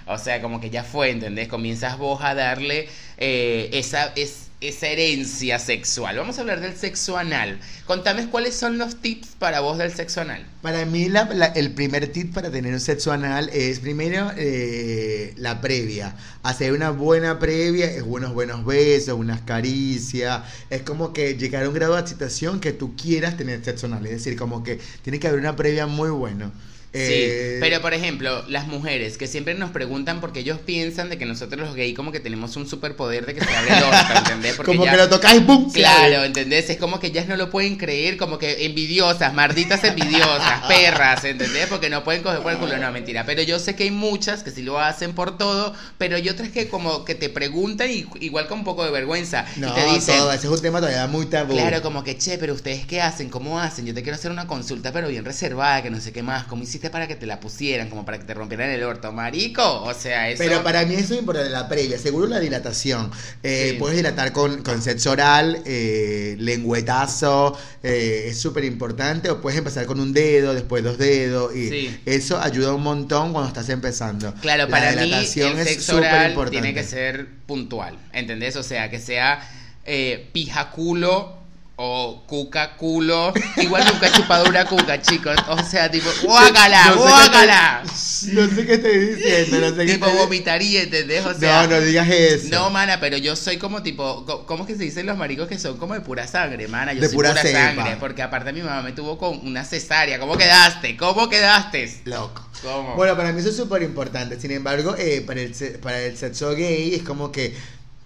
Speaker 2: O sea, como que ya fue, ¿entendés? Comienzas vos a darle eh, esa, es, esa herencia sexual. Vamos a hablar del sexo anal. Contame cuáles son los tips para vos del sexo anal.
Speaker 1: Para mí la- la- el primer tip para tener un sexo anal es primero eh, la previa. Hacer una buena previa, es unos buenos besos, unas caricias. Es como que llegar a un grado de excitación que tú quieras tener sexo anal. Es decir, como que tiene que haber una previa muy buena. Eh,
Speaker 2: pero por ejemplo, las mujeres que siempre nos preguntan porque ellos piensan de que nosotros los gays como que tenemos un superpoder de que se abre el orto, [LAUGHS] ¿entendés? Porque
Speaker 1: como
Speaker 2: ya-
Speaker 1: que lo tocas y.
Speaker 2: Claro, ¿entendés? Es como que ellas no lo pueden creer, como que envidiosas, marditas [LAUGHS] envidiosas, perras, ¿entendés? Porque no pueden coger por el culo, no, mentira. Pero yo sé que hay muchas que sí lo hacen por todo, pero hay otras que como que te preguntan y, igual con un poco de vergüenza
Speaker 1: No,
Speaker 2: y te dicen...
Speaker 1: todo, ese es un tema todavía muy tabú.
Speaker 2: Claro, como que, che, pero ustedes qué hacen, cómo hacen, yo te quiero hacer una consulta, pero bien reservada, que no sé qué más, ¿cómo hiciste para que te la pusieran, como para que te rompieran el orto, marico? O sea, eso...
Speaker 1: Pero para mí eso es importante, la previa, seguro la dilatación. Eh,
Speaker 2: Sí.
Speaker 1: Puedes dilatar con, con sexo oral, eh, lengüetazo, eh, es súper importante, o puedes empezar con un dedo, después dos dedos, y
Speaker 2: Sí.
Speaker 1: eso ayuda un montón cuando estás empezando.
Speaker 2: Claro,
Speaker 1: La
Speaker 2: para mí
Speaker 1: dilatación
Speaker 2: el
Speaker 1: es
Speaker 2: sexo
Speaker 1: súper
Speaker 2: oral tiene que ser puntual, ¿entendés? O sea, que sea eh, pija culo o cuca culo. Igual nunca he chupado una cuca, chicos. O sea, tipo, guácala,
Speaker 1: No sé
Speaker 2: guácala.
Speaker 1: te- No sé qué estoy diciendo, no sé qué
Speaker 2: Tipo
Speaker 1: estoy-
Speaker 2: vomitaría, ¿entendés? O sea,
Speaker 1: No, no digas eso.
Speaker 2: No, mana, pero yo soy como tipo, ¿cómo es que se dicen los maricos que son como de pura sangre, mana? Yo
Speaker 1: De
Speaker 2: soy
Speaker 1: pura
Speaker 2: pura, sangre, porque aparte mi mamá me tuvo con una cesárea. ¿Cómo quedaste? ¿Cómo quedaste?
Speaker 1: Loco.
Speaker 2: ¿Cómo?
Speaker 1: Bueno, para mí eso es súper importante. Sin embargo, eh, para, el, para el sexo gay es como que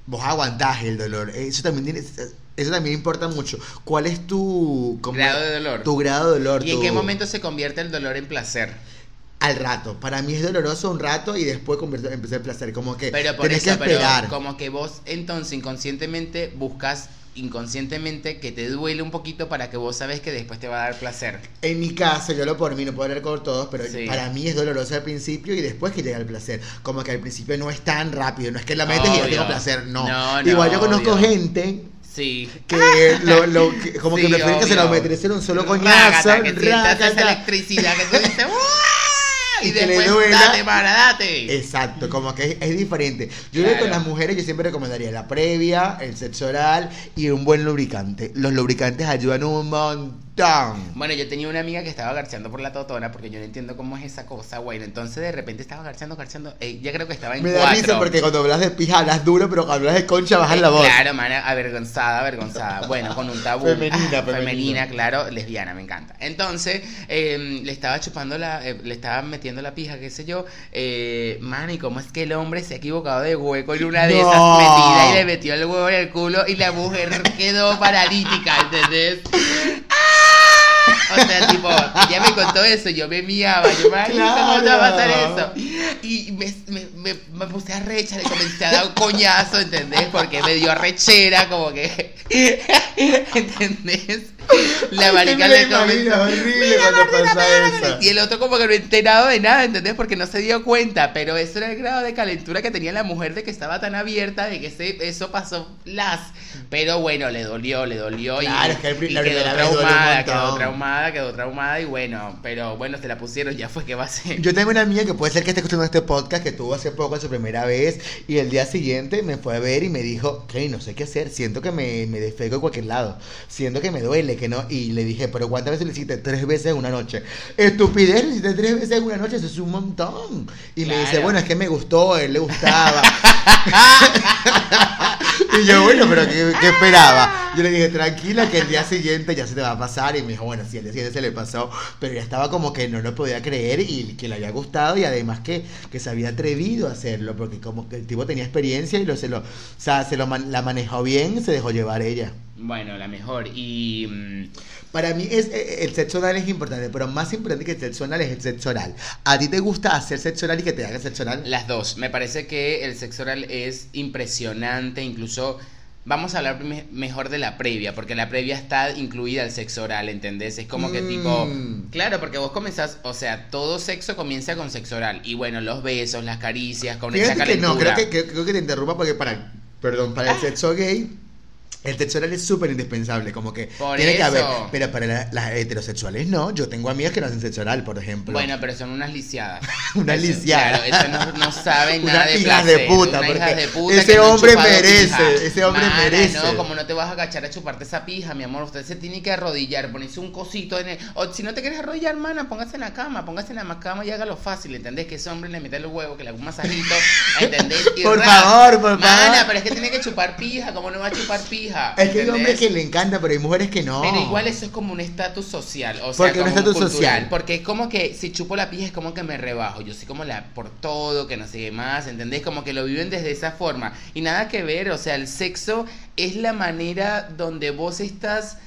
Speaker 1: vos aguantás el dolor. Eso también tiene, eso también importa mucho. ¿Cuál es tu como-
Speaker 2: Grado de dolor.
Speaker 1: Tu grado de dolor.
Speaker 2: ¿Y en
Speaker 1: tu-
Speaker 2: qué momento se convierte el dolor en placer?
Speaker 1: Al rato. Para mí es doloroso un rato y después convierte- empieza el placer. Como que
Speaker 2: Pero por
Speaker 1: tenés
Speaker 2: eso,
Speaker 1: que esperar.
Speaker 2: pero como que vos entonces inconscientemente buscas inconscientemente que te duele un poquito para que vos sabes que después te va a dar placer.
Speaker 1: En mi caso, yo lo por mí, no puedo hablar con todos, pero
Speaker 2: Sí.
Speaker 1: para mí es doloroso al principio y después que llega el placer. Como que al principio no es tan rápido, no es que la metes y ya
Speaker 2: Obvio.
Speaker 1: tengo placer, no.
Speaker 2: No, no,
Speaker 1: Igual yo conozco
Speaker 2: obvio.
Speaker 1: gente
Speaker 2: Sí.
Speaker 1: que, lo, lo- que- como que
Speaker 2: Sí,
Speaker 1: prefieren que se lo
Speaker 2: obvio.
Speaker 1: un solo coñazo,
Speaker 2: Rágata, que esa electricidad que tú [LAUGHS] dices y,
Speaker 1: Y que le
Speaker 2: después
Speaker 1: duela.
Speaker 2: date.
Speaker 1: Exacto, como que es, es diferente. Yo creo que con las mujeres yo siempre recomendaría la previa, el sexo oral y un buen lubricante. Los lubricantes ayudan un montón.
Speaker 2: Bueno, yo tenía una amiga que estaba garchando por la totona porque yo no entiendo cómo es esa cosa. Bueno, entonces de repente estaba garchando, garchando. eh, ya creo que estaba en
Speaker 1: Me da
Speaker 2: cuatro.
Speaker 1: risa porque cuando hablas de pija hablas duro, pero cuando hablas de concha bajas
Speaker 2: Eh,
Speaker 1: la voz.
Speaker 2: Claro, mana, avergonzada, avergonzada. Bueno, con un tabú.
Speaker 1: Femenina, [LAUGHS]
Speaker 2: Ah,
Speaker 1: femenina.
Speaker 2: claro, lesbiana, me encanta. Entonces, eh, le estaba chupando la, eh, le estaba metiendo la pija, qué sé yo. Eh, man, y cómo es que el hombre se ha equivocado de hueco en una de
Speaker 1: No.
Speaker 2: esas metidas y le metió el huevo en el culo y la mujer quedó paralítica, ¿entendés? ¡Ah! [LAUGHS] O sea, tipo, ella me contó eso, yo me miaba, yo, marico, ¿cómo te va a pasar
Speaker 1: Claro.
Speaker 2: eso? Y me, me, me, me puse a recha, le comencé a dar un coñazo, ¿entendés? Porque me dio arrechera, como que. [LAUGHS] ¿Entendés? La
Speaker 1: Ay,
Speaker 2: marica
Speaker 1: que me
Speaker 2: le
Speaker 1: lo
Speaker 2: comenzó.
Speaker 1: imagino, horrible
Speaker 2: "Mira,
Speaker 1: cuando
Speaker 2: Martina,
Speaker 1: pasa
Speaker 2: mira,
Speaker 1: eso".
Speaker 2: Y el otro, como que no enterado de nada, ¿entendés? Porque no se dio cuenta. Pero eso era el grado de calentura que tenía la mujer de que estaba tan abierta, de que eso pasó las. Pero bueno, le dolió, le dolió.
Speaker 1: Claro,
Speaker 2: y,
Speaker 1: es que el
Speaker 2: y
Speaker 1: la
Speaker 2: quedó traumada, quedó traumada, quedó traumada. Y bueno, pero bueno, se la pusieron, ya fue que va a ser.
Speaker 1: Yo tengo una amiga que puede ser que esté escuchando este podcast que tuvo hace poco su primera vez y el día siguiente me fue a ver y me dijo, que no sé qué hacer, siento que me, me defeco en cualquier lado, siento que me duele, que no, y le dije, pero ¿cuántas veces lo hiciste? Tres veces en una noche. Estupidez, lo hiciste tres veces en una noche, eso es un montón. Y me dice,
Speaker 2: Claro.
Speaker 1: bueno, es que me gustó, a él le gustaba. [LAUGHS] [LAUGHS] y yo, bueno, pero ¿qué, qué esperaba? Yo le dije, tranquila, que el día siguiente ya se te va a pasar. Y me dijo, bueno, sí, el día siguiente se le pasó. Pero ya estaba como que no lo podía creer y que le había gustado. Y además que, que se había atrevido a hacerlo. Porque como que el tipo tenía experiencia y lo, se lo, o sea, se lo la manejó bien, se dejó llevar ella.
Speaker 2: Bueno, la mejor. Y. mm,
Speaker 1: Para mí es, eh, el sexo oral es importante, pero más importante que el sexo oral es el sexo oral. ¿A ti te gusta hacer sexo oral y que te hagan sexo oral?
Speaker 2: Las dos. Me parece que el sexo oral es impresionante, incluso vamos a hablar me- mejor de la previa, porque la previa está incluida el sexo oral, ¿entendés? Es como que
Speaker 1: Mm.
Speaker 2: tipo, claro, porque vos comenzás, o sea, todo sexo comienza con sexo oral y bueno, los besos, las caricias, con esa
Speaker 1: Fíjate que no,
Speaker 2: calentura.
Speaker 1: creo que, creo, que te interrumpa porque para, perdón, para el sexo gay, el sexo oral es súper indispensable, como que
Speaker 2: Por
Speaker 1: tiene que haber, pero para la- las heterosexuales no, yo tengo amigas que no hacen sexo oral, por ejemplo.
Speaker 2: Bueno, pero son unas lisiadas. [LAUGHS]
Speaker 1: Unas lisiadas.
Speaker 2: Claro, eso no, no saben [LAUGHS] nada de
Speaker 1: hijas
Speaker 2: placer.
Speaker 1: de puta,
Speaker 2: unas
Speaker 1: porque
Speaker 2: hijas de puta
Speaker 1: ese hombre merece, ese hombre
Speaker 2: Mana,
Speaker 1: merece.
Speaker 2: No, como no te vas a agachar a chuparte esa pija, mi amor. Usted se tiene que arrodillar, ponerse un cosito en el... O si no te quieres arrodillar, hermana, póngase en la cama, póngase en la cama y hágalo fácil, ¿entendés? Que ese hombre le mete los huevos, que le haga un masajito, [LAUGHS] ¿entendés? Y
Speaker 1: Por favor, por
Speaker 2: Mana,
Speaker 1: favor.
Speaker 2: pero es que tiene que chupar pija, ¿cómo no va a chupar pija?
Speaker 1: Es que hay
Speaker 2: ¿entendés?
Speaker 1: hombres que le encanta, pero hay mujeres que no.
Speaker 2: Pero igual eso es como un estatus social, o sea,
Speaker 1: ¿Por qué un estatus social?
Speaker 2: Porque es como que si chupo la pija es como que me rebajo, yo soy como la por todo, que no sé qué más, ¿entendés? Como que lo viven desde esa forma. Y nada que ver, o sea, el sexo es la manera donde vos estás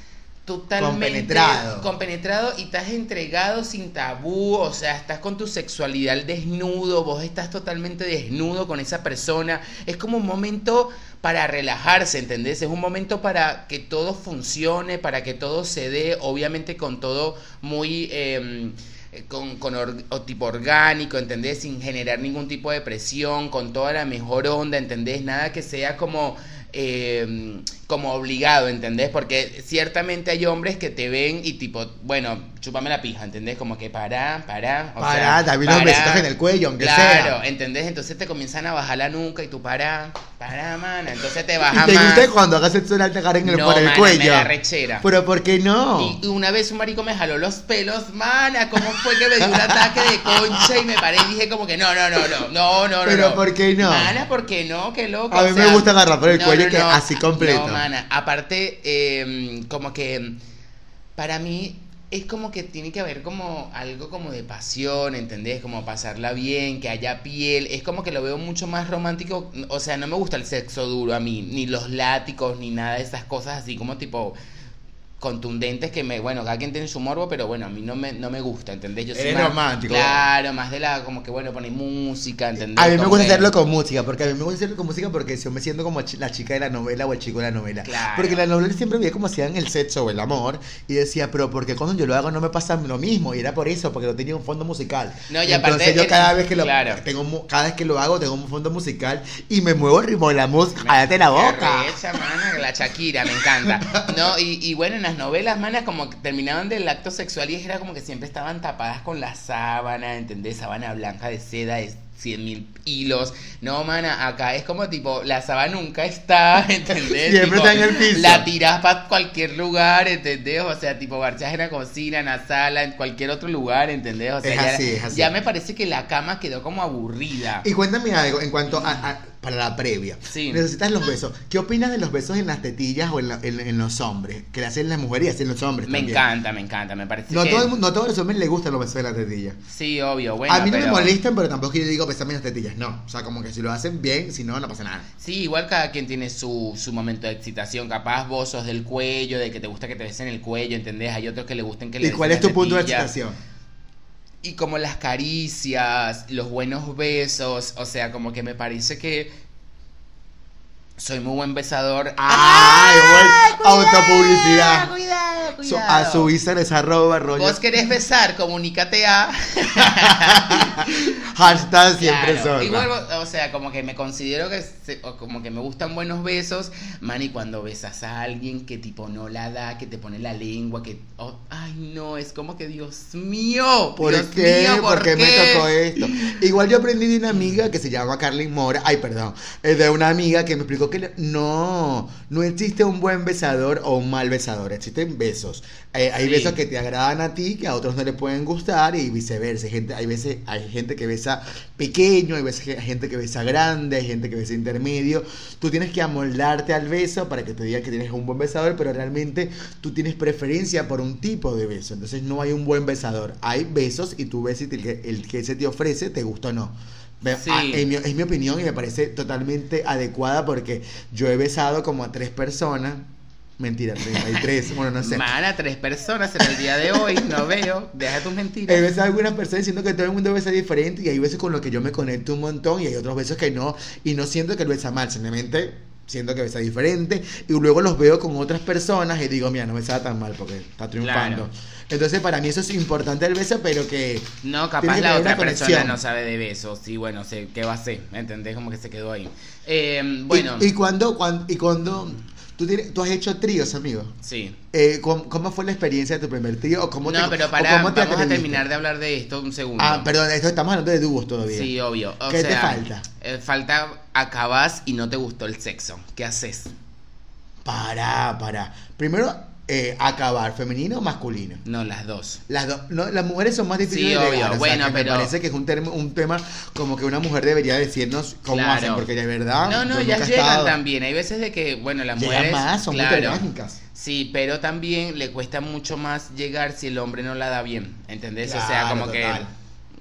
Speaker 2: totalmente
Speaker 1: Compenetrado.
Speaker 2: compenetrado y estás entregado sin tabú, o sea, estás con tu sexualidad al desnudo, vos estás totalmente desnudo con esa persona. Es como un momento para relajarse, ¿entendés? Es un momento para que todo funcione, para que todo se dé, obviamente con todo muy... eh, con, con or- o tipo orgánico, ¿entendés? Sin generar ningún tipo de presión, con toda la mejor onda, ¿entendés? Nada que sea como, eh, como obligado, ¿entendés? Porque ciertamente hay hombres que te ven y tipo, bueno, chúpame la pija, ¿entendés? Como que pará, pará. o
Speaker 1: Pará, también
Speaker 2: pará.
Speaker 1: besitos en el cuello, aunque
Speaker 2: Claro,
Speaker 1: sea.
Speaker 2: ¿entendés? Entonces te comienzan a bajar la nuca y tú pará, pará, mana. Entonces te
Speaker 1: ¿Y
Speaker 2: baja [LAUGHS]
Speaker 1: te
Speaker 2: más.
Speaker 1: gusta cuando hagas sexo te el,
Speaker 2: No,
Speaker 1: por el
Speaker 2: mana,
Speaker 1: cuello?
Speaker 2: me da rechera.
Speaker 1: Pero ¿por qué no?
Speaker 2: Y una vez un marico me jaló los pelos, mana, ¿cómo fue que me dio un ataque de concha y me paré y dije como que no, no, no, no, no, no, no.
Speaker 1: Pero
Speaker 2: no.
Speaker 1: ¿por qué no?
Speaker 2: Mana, ¿por qué no? Qué loco.
Speaker 1: A
Speaker 2: o
Speaker 1: mí me gusta agarrar por el cuello que así completo.
Speaker 2: No, mana, aparte, eh, como que para mí es como que tiene que haber como algo como de pasión, ¿entendés? Como pasarla bien, que haya piel, es como que lo veo mucho más romántico, o sea, no me gusta el sexo duro a mí, ni los látigos, ni nada de esas cosas así como tipo contundentes que me, bueno, cada quien tiene su morbo, pero bueno, a mí no me, no me gusta, ¿entendés? Yo soy
Speaker 1: Eres
Speaker 2: más,
Speaker 1: romántico.
Speaker 2: Claro, más de la, como que bueno, poner música, ¿entendés?
Speaker 1: A mí me gusta hacerlo con música, porque a mí me gusta hacerlo con música porque yo me siento como la chica de la novela o el chico de la novela.
Speaker 2: Claro.
Speaker 1: Porque la novela siempre veía como hacían el sexo o el amor y decía, pero porque cuando yo lo hago no me pasa lo mismo y era por eso, porque no tenía un fondo musical.
Speaker 2: No, y aparte
Speaker 1: Entonces yo cada vez que lo
Speaker 2: claro.
Speaker 1: tengo cada vez que lo hago tengo un fondo musical y me muevo el ritmo de la música, cállate la boca.
Speaker 2: mana, la Shakira, me encanta. No, y, y bueno, en las novelas, mana, como que terminaban del acto sexual y era como que siempre estaban tapadas con la sábana, ¿entendés? Sábana blanca de seda de 100 mil hilos. No, mana, acá es como tipo, la sábana nunca está, [LAUGHS] ¿entendés?
Speaker 1: Siempre
Speaker 2: Tipo,
Speaker 1: está en el piso.
Speaker 2: La tirás para cualquier lugar, ¿entendés? O sea, tipo, marchás en la cocina, en la sala, en cualquier otro lugar, ¿entendés? O sea,
Speaker 1: Es
Speaker 2: ya,
Speaker 1: así, es así.
Speaker 2: ya me parece que la cama quedó como aburrida.
Speaker 1: Y cuéntame algo en cuanto a, a- para la previa.
Speaker 2: Sí.
Speaker 1: Necesitas los besos. ¿Qué opinas de los besos en las tetillas o en, la- en- en los hombres? Que le hacen las mujeres y hacen los hombres
Speaker 2: Me
Speaker 1: también.
Speaker 2: encanta, me encanta, me parece
Speaker 1: No,
Speaker 2: que...
Speaker 1: todo no a todos los hombres les gustan los besos de la tetilla.
Speaker 2: Sí, obvio, bueno,
Speaker 1: a mí no
Speaker 2: pero-
Speaker 1: me molestan, pero tampoco yo digo besame las tetillas. No. O sea, como que si lo hacen bien, si no, no pasa nada.
Speaker 2: Sí, igual cada quien tiene su, su momento de excitación. Capaz vos sos del cuello, de que te gusta que te besen el cuello, ¿entendés? Hay otros que le gusten que le
Speaker 1: ¿Y cuál es tu punto de excitación?
Speaker 2: Y como las caricias, los buenos besos, o sea, como que me parece que soy muy buen besador.
Speaker 1: ¡Ay, bueno! Autopublicidad.
Speaker 2: Cuidado, Cuidado.
Speaker 1: a su Instagram es arroba rollo.
Speaker 2: Vos querés besar, comunícate a... [LAUGHS]
Speaker 1: Hashtag siempre
Speaker 2: Claro,
Speaker 1: zorra.
Speaker 2: Igual, o sea, como que me considero que se- como que me gustan buenos besos, man, y cuando besas a alguien que tipo no la da, que te pone la lengua, que oh, ay no, es como que Dios mío,
Speaker 1: ¿Por
Speaker 2: Dios
Speaker 1: qué?
Speaker 2: mío,
Speaker 1: ¿Por qué me tocó esto? [LAUGHS] Igual yo aprendí de una amiga que se llama Carlin Mora, ay perdón, es de una amiga que me explicó que no, no existe un buen besador o un mal besador, existen besos. Eh, hay
Speaker 2: Sí.
Speaker 1: besos que te agradan a ti, que a otros no le pueden gustar y viceversa. Hay gente, hay veces, hay gente que besa pequeño, hay veces hay gente que besa grande, hay gente que besa intermedio. Tú tienes que amoldarte al beso para que te digan que tienes un buen besador, pero realmente tú tienes preferencia por un tipo de beso. Entonces no hay un buen besador. Hay besos y tú ves si el que, el que se te ofrece te gusta o no.
Speaker 2: Sí.
Speaker 1: mi- es mi opinión y me parece totalmente adecuada porque yo he besado como a tres personas. Mentira, 33, bueno, no sé.
Speaker 2: Mana, tres personas en el día de hoy, no veo, deja tus
Speaker 1: Hay
Speaker 2: mentiras.
Speaker 1: veces algunas personas diciendo que todo el mundo besa diferente y hay veces con lo que yo me conecto un montón y hay otros besos que no y no siento que lo besa mal, simplemente siento que besa diferente y luego los veo con otras personas y digo, mira, no besaba tan mal porque está triunfando.
Speaker 2: Claro.
Speaker 1: Entonces para mí eso es importante el beso, pero que
Speaker 2: No, capaz la otra persona no sabe de besos, y bueno, sé qué va a hacer, ¿entendés? Como que se quedó ahí. Eh, bueno,
Speaker 1: y, y cuando, cuando y cuando tú tienes, tú has hecho tríos, amigo.
Speaker 2: sí.
Speaker 1: Eh, ¿cómo, cómo fue la experiencia de tu primer trío o cómo
Speaker 2: No,
Speaker 1: te,
Speaker 2: pero para,
Speaker 1: cómo te
Speaker 2: vamos a terminar de hablar de esto un segundo.
Speaker 1: Ah, perdón, esto estamos hablando de dúos todavía.
Speaker 2: Sí, obvio. O
Speaker 1: ¿Qué te falta?
Speaker 2: eh, falta, acabas y no te gustó el sexo. ¿Qué haces?
Speaker 1: Para, para. Primero, eh, acabar, femenino o masculino.
Speaker 2: No, las dos.
Speaker 1: Las dos, no, las mujeres son más difíciles
Speaker 2: Sí,
Speaker 1: de
Speaker 2: obvio.
Speaker 1: llegar, o sea,
Speaker 2: Bueno, pero-
Speaker 1: me parece que es un, termo- un tema como que una mujer debería decirnos cómo
Speaker 2: Claro.
Speaker 1: hacen, porque de verdad.
Speaker 2: No, no, ya llegan
Speaker 1: estado.
Speaker 2: también. Hay veces de que, bueno, las
Speaker 1: Llegan
Speaker 2: mujeres.
Speaker 1: más, son muy
Speaker 2: claro,
Speaker 1: telégrafas.
Speaker 2: Sí, pero también le cuesta mucho más llegar si el hombre no la da bien, ¿entendés? o sea, como
Speaker 1: total.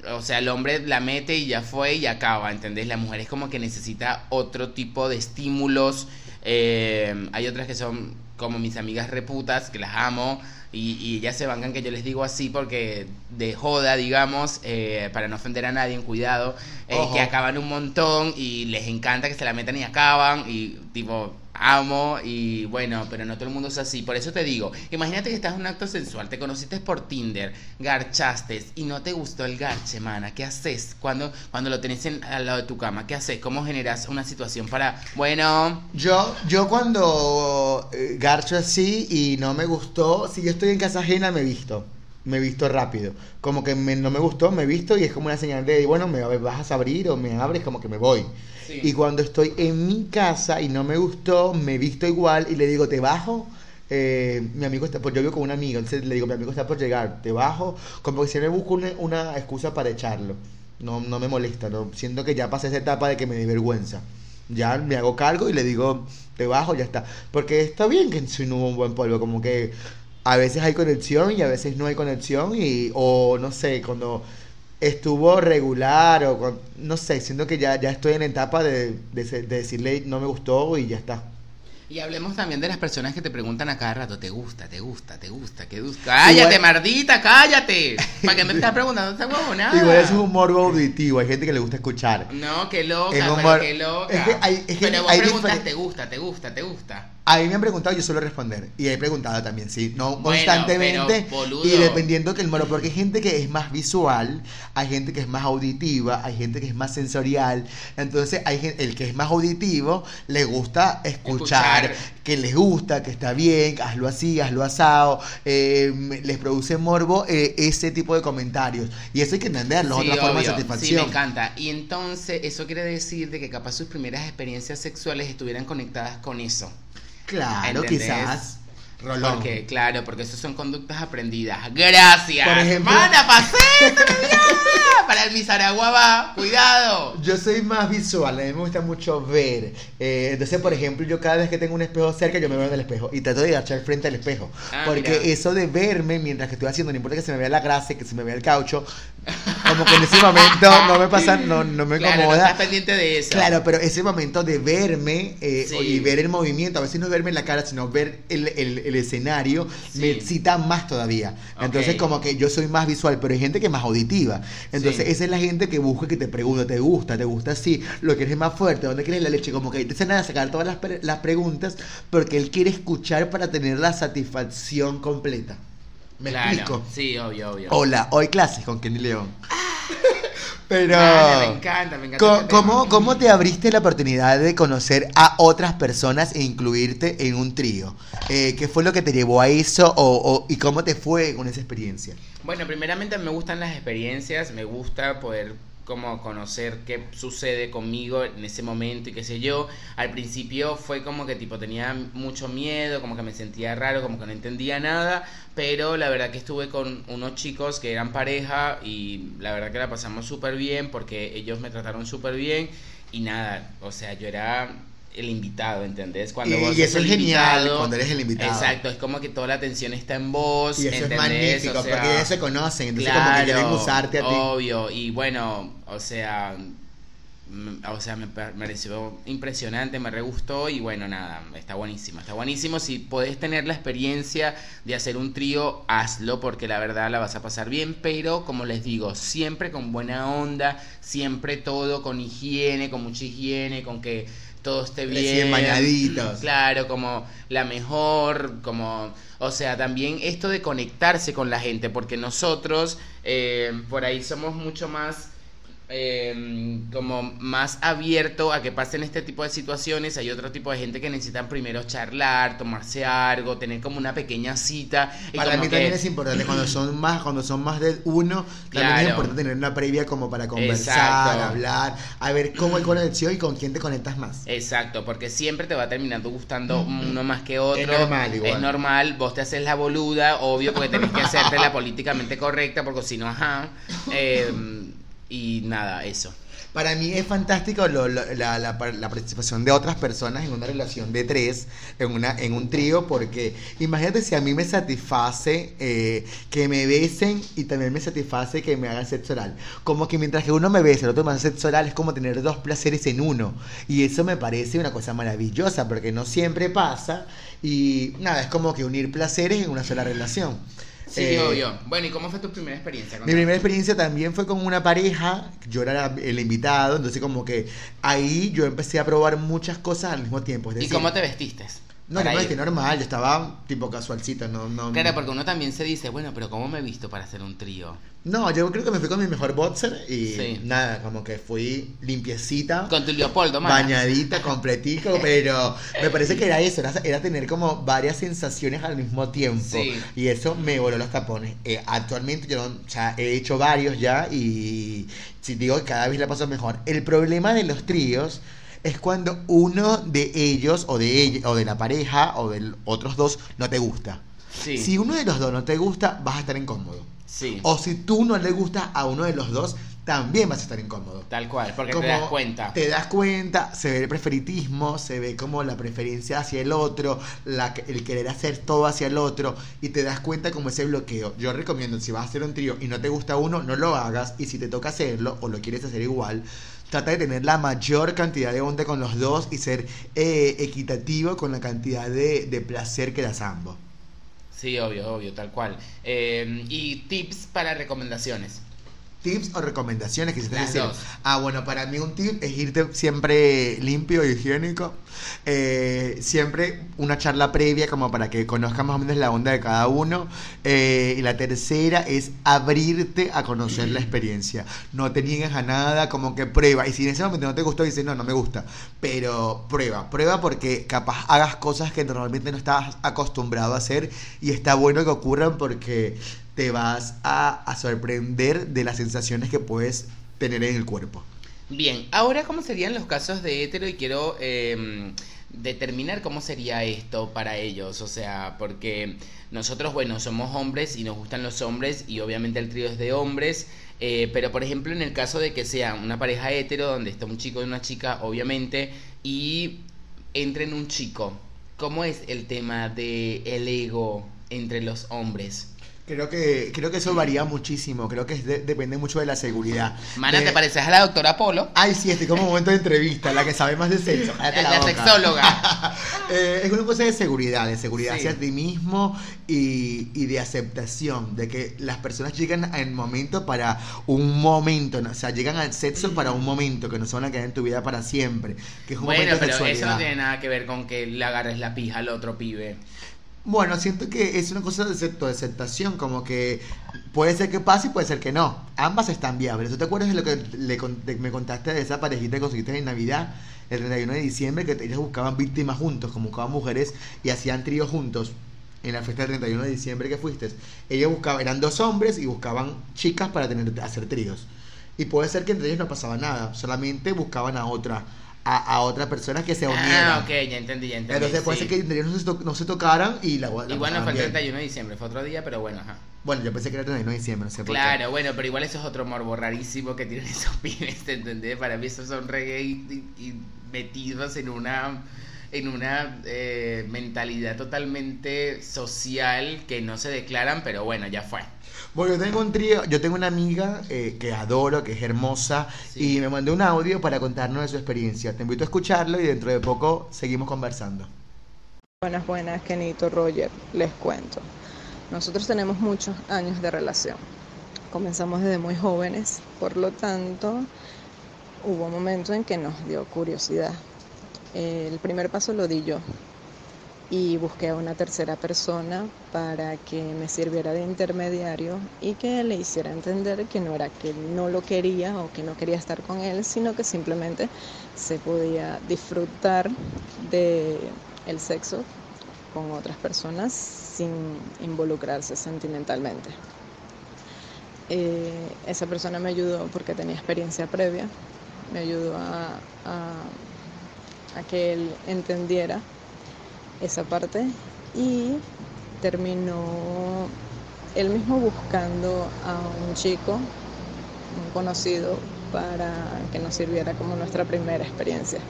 Speaker 2: que... O sea, el hombre la mete y ya fue y acaba, ¿entendés? La mujer es como que necesita otro tipo de estímulos. Eh, hay otras que son como mis amigas reputas, que las amo, y, y ellas se bancan que yo les digo así porque de joda, digamos, eh, para no ofender a nadie, cuidado, eh, que acaban un montón y les encanta que se la metan y acaban, y tipo, amo, y bueno, pero no todo el mundo es así. Por eso te digo, imagínate que estás en un acto sensual, te conociste por Tinder, garchaste y no te gustó el garche, mana. ¿Qué haces cuando, cuando lo tenés en- al lado de tu cama? ¿Qué haces? ¿Cómo generas una situación para, bueno,
Speaker 1: Yo, yo cuando eh, garcho así y no me gustó, si yo estoy en casa ajena me visto, me visto rápido. Como que me- no me gustó, me visto y es como una señal de, bueno, me vas a abrir o me abres, como que me voy.
Speaker 2: Sí.
Speaker 1: Y cuando estoy en mi casa y no me gustó, me visto igual y le digo, ¿te bajo? Eh, mi amigo está, pues yo vivo con un amigo, entonces le digo, mi amigo está por llegar, ¿te bajo? Como que siempre busco una, una excusa para echarlo. No, no me molesta, no, siento que ya pasé esa etapa de que me di vergüenza. Ya me hago cargo y le digo, te bajo, ya está. Porque está bien que hubo un buen polvo, como que a veces hay conexión y a veces no hay conexión y o no sé, cuando estuvo regular o no sé, siento que ya, ya estoy en etapa de, de, de decirle no me gustó y ya está.
Speaker 2: Y hablemos también de las personas que te preguntan a cada rato, ¿te gusta, te gusta, te gusta, te gusta? ¡Cállate,
Speaker 1: Igual-
Speaker 2: mardita, cállate! [LAUGHS] ¿Para qué me estás preguntando esta huevonada?
Speaker 1: Igual eso es un morbo auditivo, hay gente que le gusta escuchar.
Speaker 2: No, qué loca,
Speaker 1: Es
Speaker 2: pero
Speaker 1: humor-
Speaker 2: qué loca.
Speaker 1: es que hay- es que
Speaker 2: pero vos preguntas,
Speaker 1: difer-
Speaker 2: ¿te gusta, te gusta, te gusta?
Speaker 1: A mí me han preguntado, yo suelo responder. Y he preguntado también, sí. No
Speaker 2: Bueno,
Speaker 1: constantemente.
Speaker 2: pero,
Speaker 1: y dependiendo que el mono. Porque hay gente que es más visual, hay gente que es más auditiva, hay gente que es más sensorial. Entonces, hay gen- el que es más auditivo le gusta escuchar,
Speaker 2: Escuchar.
Speaker 1: que les gusta, que está bien, hazlo así, hazlo asado. eh, me- les produce morbo eh, ese tipo de comentarios. Y eso hay que entenderlo, es
Speaker 2: Sí,
Speaker 1: otra forma de
Speaker 2: obvio. Sí,
Speaker 1: satisfacción.
Speaker 2: me encanta. Y entonces, eso quiere decir de que capaz sus primeras experiencias sexuales estuvieran conectadas con eso.
Speaker 1: Claro,
Speaker 2: ¿Entendés?
Speaker 1: quizás. Rolón.
Speaker 2: Porque, claro, porque eso son conductas aprendidas. Gracias.
Speaker 1: Por ejemplo-
Speaker 2: Mana, pasé. Para el Misaragua va. Cuidado.
Speaker 1: Yo soy más visual, a mí me gusta mucho ver. Eh, entonces, por ejemplo, yo cada vez que tengo un espejo cerca, yo me veo en el espejo y trato de agachar frente al espejo.
Speaker 2: Ah,
Speaker 1: porque
Speaker 2: mira.
Speaker 1: eso de verme mientras que estoy haciendo, no importa que se me vea la grasa, que se me vea el caucho, como que en ese momento [LAUGHS] no me pasa, no, no me
Speaker 2: claro, no
Speaker 1: incomoda.
Speaker 2: estás pendiente de eso.
Speaker 1: Claro, pero ese momento de verme eh,
Speaker 2: Sí.
Speaker 1: y ver el movimiento, a veces no verme en la cara, sino ver el, el- el escenario,
Speaker 2: Sí.
Speaker 1: me excita más todavía. Entonces, como que yo soy más visual, pero hay gente que es más auditiva. Entonces,
Speaker 2: Sí.
Speaker 1: esa es la gente que busca que te pregunta, ¿te gusta? ¿Te gusta así? ¿Lo quieres más fuerte? ¿Dónde quieres la leche? Como que te hacen a sacar todas las, pre- las preguntas porque él quiere escuchar para tener la satisfacción completa. ¿Me
Speaker 2: Claro.
Speaker 1: explico?
Speaker 2: Sí, obvio, obvio.
Speaker 1: Hola, hoy clases con Kenny León. [LAUGHS] Pero...
Speaker 2: Vale, me encanta, me encanta.
Speaker 1: ¿Cómo, cómo te abriste la oportunidad de conocer a otras personas e incluirte en un trío? Eh, ¿Qué fue lo que te llevó a eso o, o- y cómo te fue con esa experiencia?
Speaker 2: Bueno, primeramente me gustan las experiencias, me gusta poder como conocer qué sucede conmigo en ese momento y qué sé yo. Al principio fue como que tipo tenía mucho miedo, como que me sentía raro, como que no entendía nada, pero la verdad que estuve con unos chicos que eran pareja y la verdad que la pasamos súper bien porque ellos me trataron súper bien y nada, o sea, yo era el invitado, ¿entendés? Cuando
Speaker 1: Y-
Speaker 2: vos
Speaker 1: y eso es genial cuando eres el invitado.
Speaker 2: Exacto, es como que toda la atención está en vos,
Speaker 1: Y eso es magnífico,
Speaker 2: O sea,
Speaker 1: porque ellos se conocen, entonces como que quieren usarte a ti.
Speaker 2: Obvio, y bueno, o sea, mm, o sea, me pa- pareció impresionante, me re gustó y bueno, nada, está buenísimo, está buenísimo. Si podés tener la experiencia de hacer un trío, hazlo porque la verdad la vas a pasar bien, pero como les digo, siempre con buena onda, siempre todo con higiene, con mucha higiene, con que todo esté
Speaker 1: Recién
Speaker 2: bien.
Speaker 1: bañaditos.
Speaker 2: Claro, como la mejor, como, o sea, también esto de conectarse con la gente, porque nosotros eh, por ahí somos mucho más eh, como más abierto a que pasen este tipo de situaciones. Hay otro tipo de gente que necesitan primero charlar, tomarse algo, tener como una pequeña cita. y
Speaker 1: Para mí
Speaker 2: que-
Speaker 1: también es importante cuando [CLEARS THROAT] son más, cuando son más de uno, también es importante tener una previa como para conversar,
Speaker 2: Exacto.
Speaker 1: hablar, a ver cómo hay conexión y con quién te conectas más.
Speaker 2: Exacto, porque siempre te va terminando gustando uno más que otro.
Speaker 1: Es normal igual.
Speaker 2: Es normal, vos te haces la boluda, obvio, porque tenés que hacerte la [LAUGHS] políticamente correcta, porque si no, ajá. Eh, y nada, eso.
Speaker 1: Para mí es fantástico lo- lo- la, la- participación de otras personas en una relación de tres, en, una, en un trío, porque imagínate si a mí me satisface eh, que me besen y también me satisface que me hagan sexo oral. Como que mientras que uno me besa el otro me hace sexo oral, es como tener dos placeres en uno. Y eso me parece una cosa maravillosa, porque no siempre pasa. Y nada, es como que unir placeres en una sola relación.
Speaker 2: Sí,
Speaker 1: Eh,
Speaker 2: obvio. Bueno, ¿y cómo fue tu primera experiencia?
Speaker 1: mi
Speaker 2: Contame.
Speaker 1: primera experiencia también fue con una pareja, yo era el invitado, entonces como que ahí yo empecé a probar muchas cosas al mismo tiempo. Es
Speaker 2: ¿Y cómo te vestiste?
Speaker 1: No, yo me
Speaker 2: ir?
Speaker 1: vestí normal, yo estaba tipo casualcita, no, no.
Speaker 2: Claro, porque uno también se dice, bueno, pero ¿cómo me he visto para hacer un trío?
Speaker 1: No, yo creo que me fui con mi mejor boxer y
Speaker 2: Sí.
Speaker 1: nada, como que fui limpiecita.
Speaker 2: Con tu Leopoldo.
Speaker 1: Bañadita, [LAUGHS] completico, pero me parece que era eso, era, era tener como varias sensaciones al mismo tiempo.
Speaker 2: Sí.
Speaker 1: Y eso me voló los tapones. Eh, actualmente yo no- sea, he hecho varios ya y si digo que cada vez la paso mejor. El problema de los tríos es cuando uno de ellos o de ella o de la pareja o de otros dos no te gusta.
Speaker 2: Sí.
Speaker 1: Si uno de los dos no te gusta, vas a estar incómodo.
Speaker 2: Sí.
Speaker 1: O si tú no le gustas a uno de los dos, también vas a estar incómodo.
Speaker 2: Tal cual, porque
Speaker 1: Como
Speaker 2: te das cuenta.
Speaker 1: Te das cuenta, se ve el preferitismo, se ve como la preferencia hacia el otro, la, el querer hacer todo hacia el otro, y te das cuenta como ese bloqueo. Yo recomiendo, si vas a hacer un trío y no te gusta uno, no lo hagas, y si te toca hacerlo o lo quieres hacer igual, trata de tener la mayor cantidad de onda con los dos y ser eh, equitativo con la cantidad de, de placer que das ambos.
Speaker 2: Sí, obvio, obvio, tal cual. Eh, y tips para recomendaciones.
Speaker 1: Tips o recomendaciones que se
Speaker 2: Las
Speaker 1: decir. Ah, bueno, para mí un tip es irte siempre limpio y higiénico. Eh, siempre una charla previa como para que conozcas más o menos la onda de cada uno. Eh, y la tercera es abrirte a conocer la experiencia. No te niegues a nada, como que prueba. Y si en ese momento no te gustó, dices, no, no me gusta. Pero prueba, prueba porque capaz hagas cosas que normalmente no estabas acostumbrado a hacer. Y está bueno que ocurran porque te vas a, sorprender de las sensaciones que puedes tener en el cuerpo.
Speaker 2: Bien, ahora cómo serían los casos de hetero y quiero eh, determinar cómo sería esto para ellos, o sea, porque nosotros, bueno, somos hombres y nos gustan los hombres y obviamente el trío es de hombres, eh, pero por ejemplo en el caso de que sea una pareja hetero donde está un chico y una chica, obviamente, y entren un chico, ¿cómo es el tema de el ego entre los hombres?
Speaker 1: Creo que, creo que eso varía muchísimo, creo que es de- depende mucho de la seguridad.
Speaker 2: Mana,
Speaker 1: De-
Speaker 2: ¿te pareces a la doctora Polo?
Speaker 1: Ay, sí, estoy como en momento de entrevista, la que sabe más de sexo. Cállate
Speaker 2: La, sexóloga. [LAUGHS]
Speaker 1: Eh, es una cosa de seguridad, de seguridad
Speaker 2: Sí.
Speaker 1: hacia ti mismo y, y de aceptación, de que las personas llegan al momento para un momento, ¿no? o sea, llegan al sexo para un momento, que no se van a quedar en tu vida para siempre, que es un
Speaker 2: Bueno,
Speaker 1: momento de
Speaker 2: pero eso
Speaker 1: sexualidad.
Speaker 2: no tiene nada que ver con que le agarres la pija al otro pibe.
Speaker 1: Bueno, siento que es una cosa de aceptación, como que puede ser que pase y puede ser que no. Ambas están viables. ¿Tú te acuerdas de lo que le me contaste de esa parejita que conseguiste en Navidad, el 31 de diciembre, que ellas buscaban víctimas juntos, como buscaban mujeres y hacían tríos juntos? En la fiesta del 31 de diciembre que fuiste, ellos buscaban, eran dos hombres y buscaban chicas para tener, hacer tríos. Y puede ser que entre ellos no pasaba nada, solamente buscaban a otra, a, a otra persona que se uniera.
Speaker 2: Ah, ok, ya entendí, ya entendí.
Speaker 1: Entonces puede
Speaker 2: sí.
Speaker 1: ser que no se, to- no se tocaran y la, la
Speaker 2: Y bueno, fue el
Speaker 1: bien.
Speaker 2: 31 de diciembre, fue otro día, pero bueno, ajá.
Speaker 1: Bueno, yo pensé que era el 31 de diciembre, no sé por qué.
Speaker 2: Claro, bueno, pero igual eso es otro morbo rarísimo que tienen [LAUGHS] esos pibes, ¿te entendés? Para mí esos son reggae y, y metidos en una en una eh, mentalidad totalmente social que no se declaran, pero bueno, ya fue.
Speaker 1: Bueno, yo tengo un trío, yo tengo una amiga eh, que adoro, que es hermosa,
Speaker 2: Sí.
Speaker 1: y me mandó un audio para contarnos de su experiencia. Te invito a escucharlo y dentro de poco seguimos conversando.
Speaker 3: Buenas, buenas, Kenito Roger, les cuento. Nosotros tenemos muchos años de relación. Comenzamos desde muy jóvenes, por lo tanto, hubo un momento en que nos dio curiosidad. El primer paso lo di yo. y busqué a una tercera persona para que me sirviera de intermediario y que le hiciera entender que no era que no lo quería o que no quería estar con él, sino que simplemente se podía disfrutar de el sexo con otras personas sin involucrarse sentimentalmente. Eh, esa persona me ayudó porque tenía experiencia previa, me ayudó a, a que él entendiera esa parte y terminó él mismo buscando a un chico, conocido, para que nos sirviera como nuestra primera experiencia.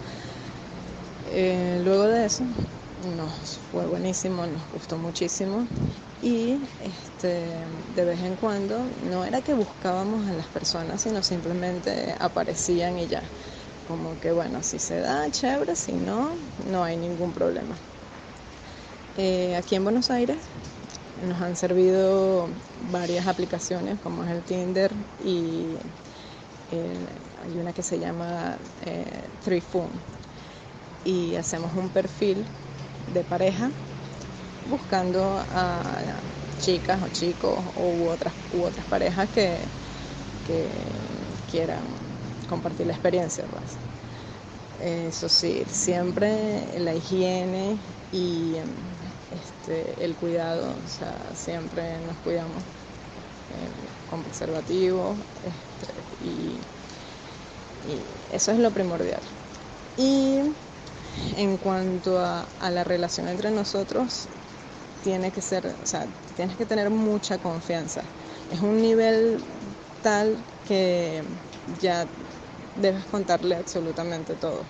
Speaker 3: Eh, luego de eso nos fue buenísimo, nos gustó muchísimo y este, de vez en cuando no era que buscábamos a las personas, sino simplemente aparecían y ya. Como que bueno, si se da, chévere, si no, no hay ningún problema. Eh, aquí en Buenos Aires nos han servido varias aplicaciones como es el Tinder y eh, hay una que se llama eh, y hacemos un perfil de pareja buscando a chicas o chicos u otras, u otras parejas que, quieran compartir la experiencia. Pues. Eso sí, siempre la higiene y este, el cuidado, o sea, siempre nos cuidamos con preservativo este, y, eso es lo primordial. Y en cuanto a, la relación entre nosotros, tiene que ser, o sea, tienes que tener mucha confianza. Es un nivel tal que ya debes contarle absolutamente todo.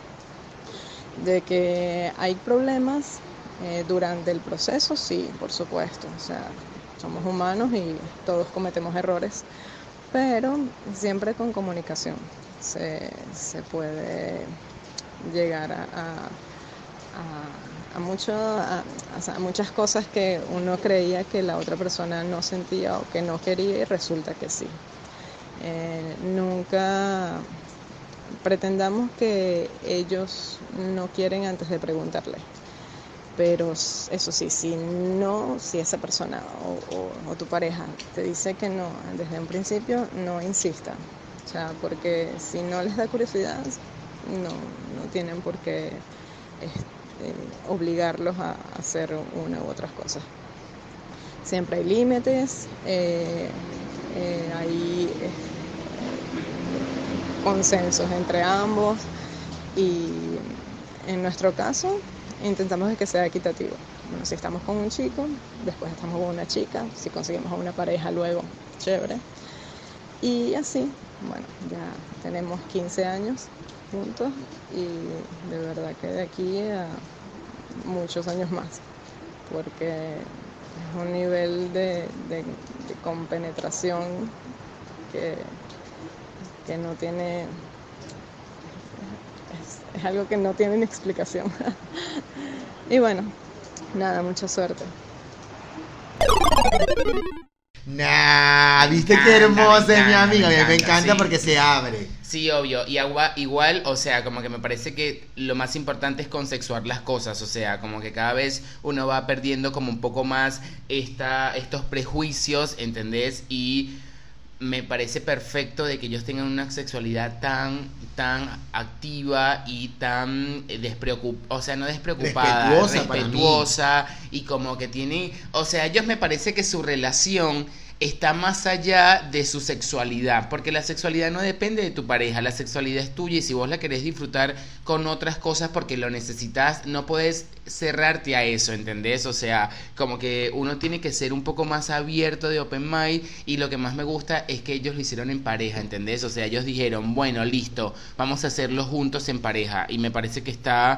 Speaker 3: De que hay problemas, eh, durante el proceso, sí, por supuesto. O sea, somos humanos y todos cometemos errores, pero siempre con comunicación se, puede llegar a, a, mucho, a, muchas cosas que uno creía que la otra persona no sentía o que no quería y resulta que sí. Eh, nunca pretendamos que ellos no quieren antes de preguntarle pero eso sí, si no, si esa persona o, tu pareja te dice que no desde un principio, no insista. O sea, porque si no les da curiosidad, no, no tienen por qué este, obligarlos a hacer una u otras cosas. Siempre hay límites, eh, eh, hay eh, consensos entre ambos y en nuestro caso intentamos que sea equitativo. Bueno, si estamos con un chico, después estamos con una chica, si conseguimos una pareja luego, chévere. Y así, bueno, ya tenemos 15 años juntos y de verdad que de aquí a muchos años más, porque es un nivel de, compenetración que, que no tiene es algo que no tiene explicación. [LAUGHS] y bueno, nada, mucha suerte.
Speaker 1: Nah, viste qué hermosa es mi amiga, me, me encanta porque se abre.
Speaker 2: Sí, obvio, y igual, o sea, como que me parece que lo más importante es consexuar las cosas, o sea, como que cada vez uno va perdiendo como un poco más esta, estos prejuicios, ¿entendés? Y me parece perfecto de que ellos tengan una sexualidad tan tan activa y tan eh, despreocupada, o sea, no despreocupada, respetuosa, respetuosa y como que tiene, o sea, ellos me parece que su relación está más allá de su sexualidad, porque la sexualidad no depende de tu pareja, la sexualidad es tuya y si vos la querés disfrutar con otras cosas porque lo necesitas, no puedes cerrarte a eso, ¿entendés? O sea, como que uno tiene que ser un poco más abierto de open mind y lo que más me gusta es que ellos lo hicieron en pareja, ¿entendés? O sea, ellos dijeron, bueno, listo, vamos a hacerlo juntos en pareja y me parece que está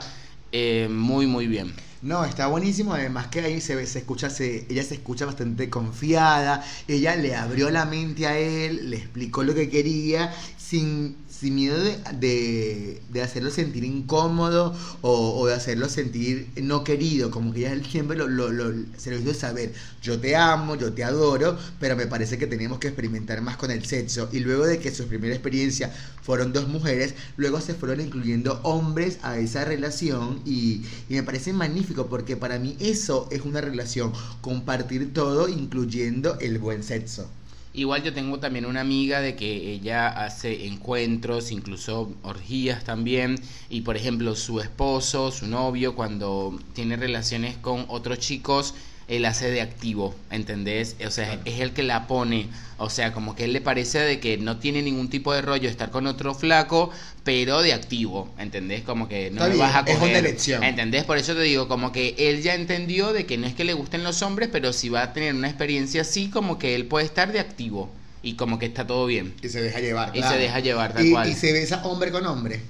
Speaker 2: eh, muy, muy bien.
Speaker 1: No, está buenísimo. Además que ahí se, se escucha, se, ella se escucha bastante confiada. Ella le abrió la mente a él, le explicó lo que quería, sin, sin miedo de, de, de hacerlo sentir incómodo o, de hacerlo sentir no querido, como que ella siempre lo, lo, lo- se lo hizo saber, yo te amo, yo te adoro, pero me parece que teníamos que experimentar más con el sexo. Y luego de que su primera experiencia fueron dos mujeres, luego se fueron incluyendo hombres a esa relación y, y me parece magnífico porque para mí eso es una relación, compartir todo incluyendo el buen sexo.
Speaker 2: Igual yo tengo también una amiga de que ella hace encuentros, incluso orgías también, y por ejemplo su esposo, su novio, cuando tiene relaciones con otros chicos, él hace de activo, ¿entendés? O sea,
Speaker 1: Claro.
Speaker 2: es el que la pone, o sea, como que él le parece de que no tiene ningún tipo de rollo estar con otro flaco, pero de activo, ¿entendés? Como que no
Speaker 1: Está
Speaker 2: me
Speaker 1: bien,
Speaker 2: vas a
Speaker 1: es
Speaker 2: coger,
Speaker 1: una elección.
Speaker 2: ¿entendés? Por eso te digo, como que él ya entendió de que no es que le gusten los hombres, pero si va a tener una experiencia así, como que él puede estar de activo y como que está todo bien.
Speaker 1: Y se deja llevar.
Speaker 2: Y se deja llevar, tal
Speaker 1: y,
Speaker 2: cual.
Speaker 1: y se besa hombre con hombre.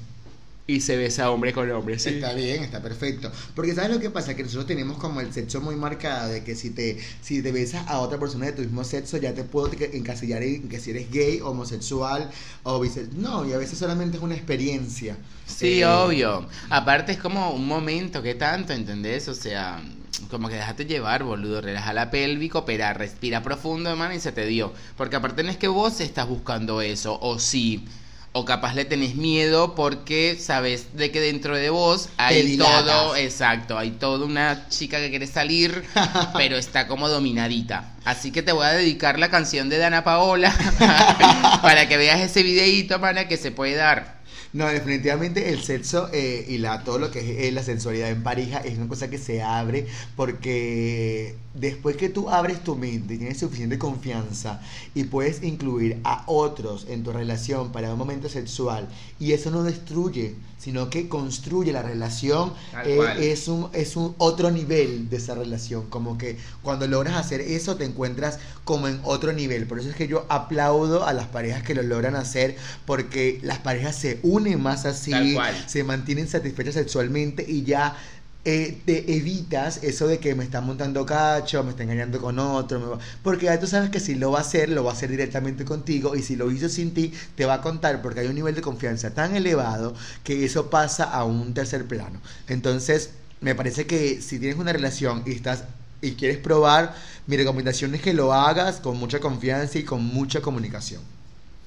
Speaker 2: Y se besa hombre con hombre, sí.
Speaker 1: Está bien, está perfecto. Porque ¿sabes lo que pasa? Que nosotros tenemos como el sexo muy marcado de que si te, si te besas a otra persona de tu mismo sexo, ya te puedo encasillar en que si eres gay, homosexual o bisexual. No, y a veces solamente es una experiencia.
Speaker 2: Sí,
Speaker 1: Eh,
Speaker 2: obvio. Aparte es como un momento, ¿qué tanto? ¿Entendés? O sea, como que déjate llevar, boludo. Relaja la pélvica, opera, respira profundo, hermano, y se te dio. Porque aparte no es que vos estás buscando eso, o sí. O capaz le tenés miedo porque sabes de que dentro de vos hay todo, exacto, hay toda una chica que quiere salir, [LAUGHS] pero está como dominadita. Así que te voy a dedicar la canción de Dana Paola [LAUGHS] [LAUGHS] para que veas ese videíto, mana, que se puede dar.
Speaker 1: No, definitivamente el sexo eh, y la, todo lo que es eh, la sensualidad en pareja es una cosa que se abre porque después que tú abres tu mente y tienes suficiente confianza y puedes incluir a otros en tu relación para un momento sexual y eso no destruye, sino que construye la relación, eh, es, un, es un otro nivel de esa relación, como que cuando logras hacer eso te encuentras como en otro nivel, por eso es que yo aplaudo a las parejas que lo logran hacer porque las parejas se unen más así,
Speaker 2: Tal cual.
Speaker 1: se mantienen satisfechas sexualmente y ya eh, te evitas eso de que me está montando cacho, me está engañando con otro, me va- porque ya tú sabes que si lo va a hacer, lo va a hacer directamente contigo y si lo hizo sin ti, te va a contar porque hay un nivel de confianza tan elevado que eso pasa a un tercer plano. Entonces, me parece que si tienes una relación y estás y quieres probar, mi recomendación es que lo hagas con mucha confianza y con mucha comunicación.